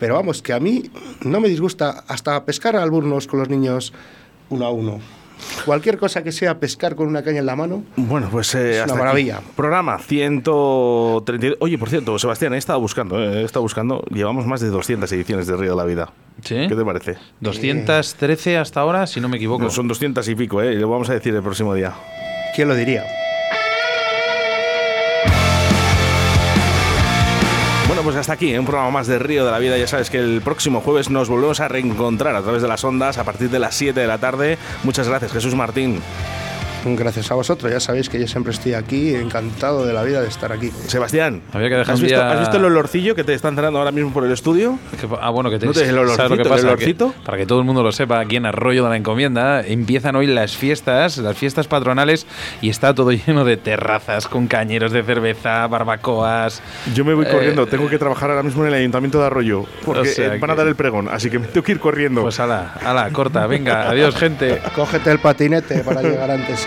H: pero vamos, que a mí no me disgusta hasta pescar alburnos con los niños uno a uno. Cualquier cosa que sea pescar con una caña en la mano,
B: Bueno, pues eh,
H: Es una
B: aquí.
H: maravilla.
B: Programa 132. Oye, por cierto, Sebastián, he estado buscando, eh, he estado buscando. Llevamos más de 200 ediciones de Río de la Vida.
C: ¿Sí?
B: ¿Qué te parece?
C: 213 hasta ahora, si no me equivoco.
B: No, son 200 y pico, ¿eh? Lo vamos a decir el próximo día.
H: ¿quién lo diría?
B: Bueno, pues hasta aquí, un programa más de Río de la Vida. Ya sabes que el próximo jueves nos volvemos a reencontrar a través de las ondas a partir de las 7 de la tarde. Muchas gracias, Jesús Martín.
H: Gracias a vosotros, ya sabéis que yo siempre estoy aquí, encantado de la vida de estar aquí.
B: Sebastián,
C: Había que dejar
B: ¿has
C: un
B: visto,
C: día-
B: has visto el olorcillo que te está entrando ahora mismo por el estudio?
C: Que- ah, bueno, que te,
B: ¿No te- el
C: ¿sabes lo que
B: olorcito, el
C: pasa?
B: olorcito?
C: Que- para que todo el mundo lo sepa, aquí en Arroyo de la Encomienda empiezan hoy las fiestas, las fiestas patronales, y está todo lleno de terrazas con cañeros de cerveza, barbacoas.
B: Yo me voy
C: Eh,
B: corriendo, tengo que trabajar ahora mismo en el Ayuntamiento de Arroyo, porque
C: O sea
B: eh, van a
C: que-
B: dar el pregón, así que me tengo que ir corriendo.
C: Pues ala, ala, corta, venga, adiós, gente.
H: Cógete el patinete para llegar antes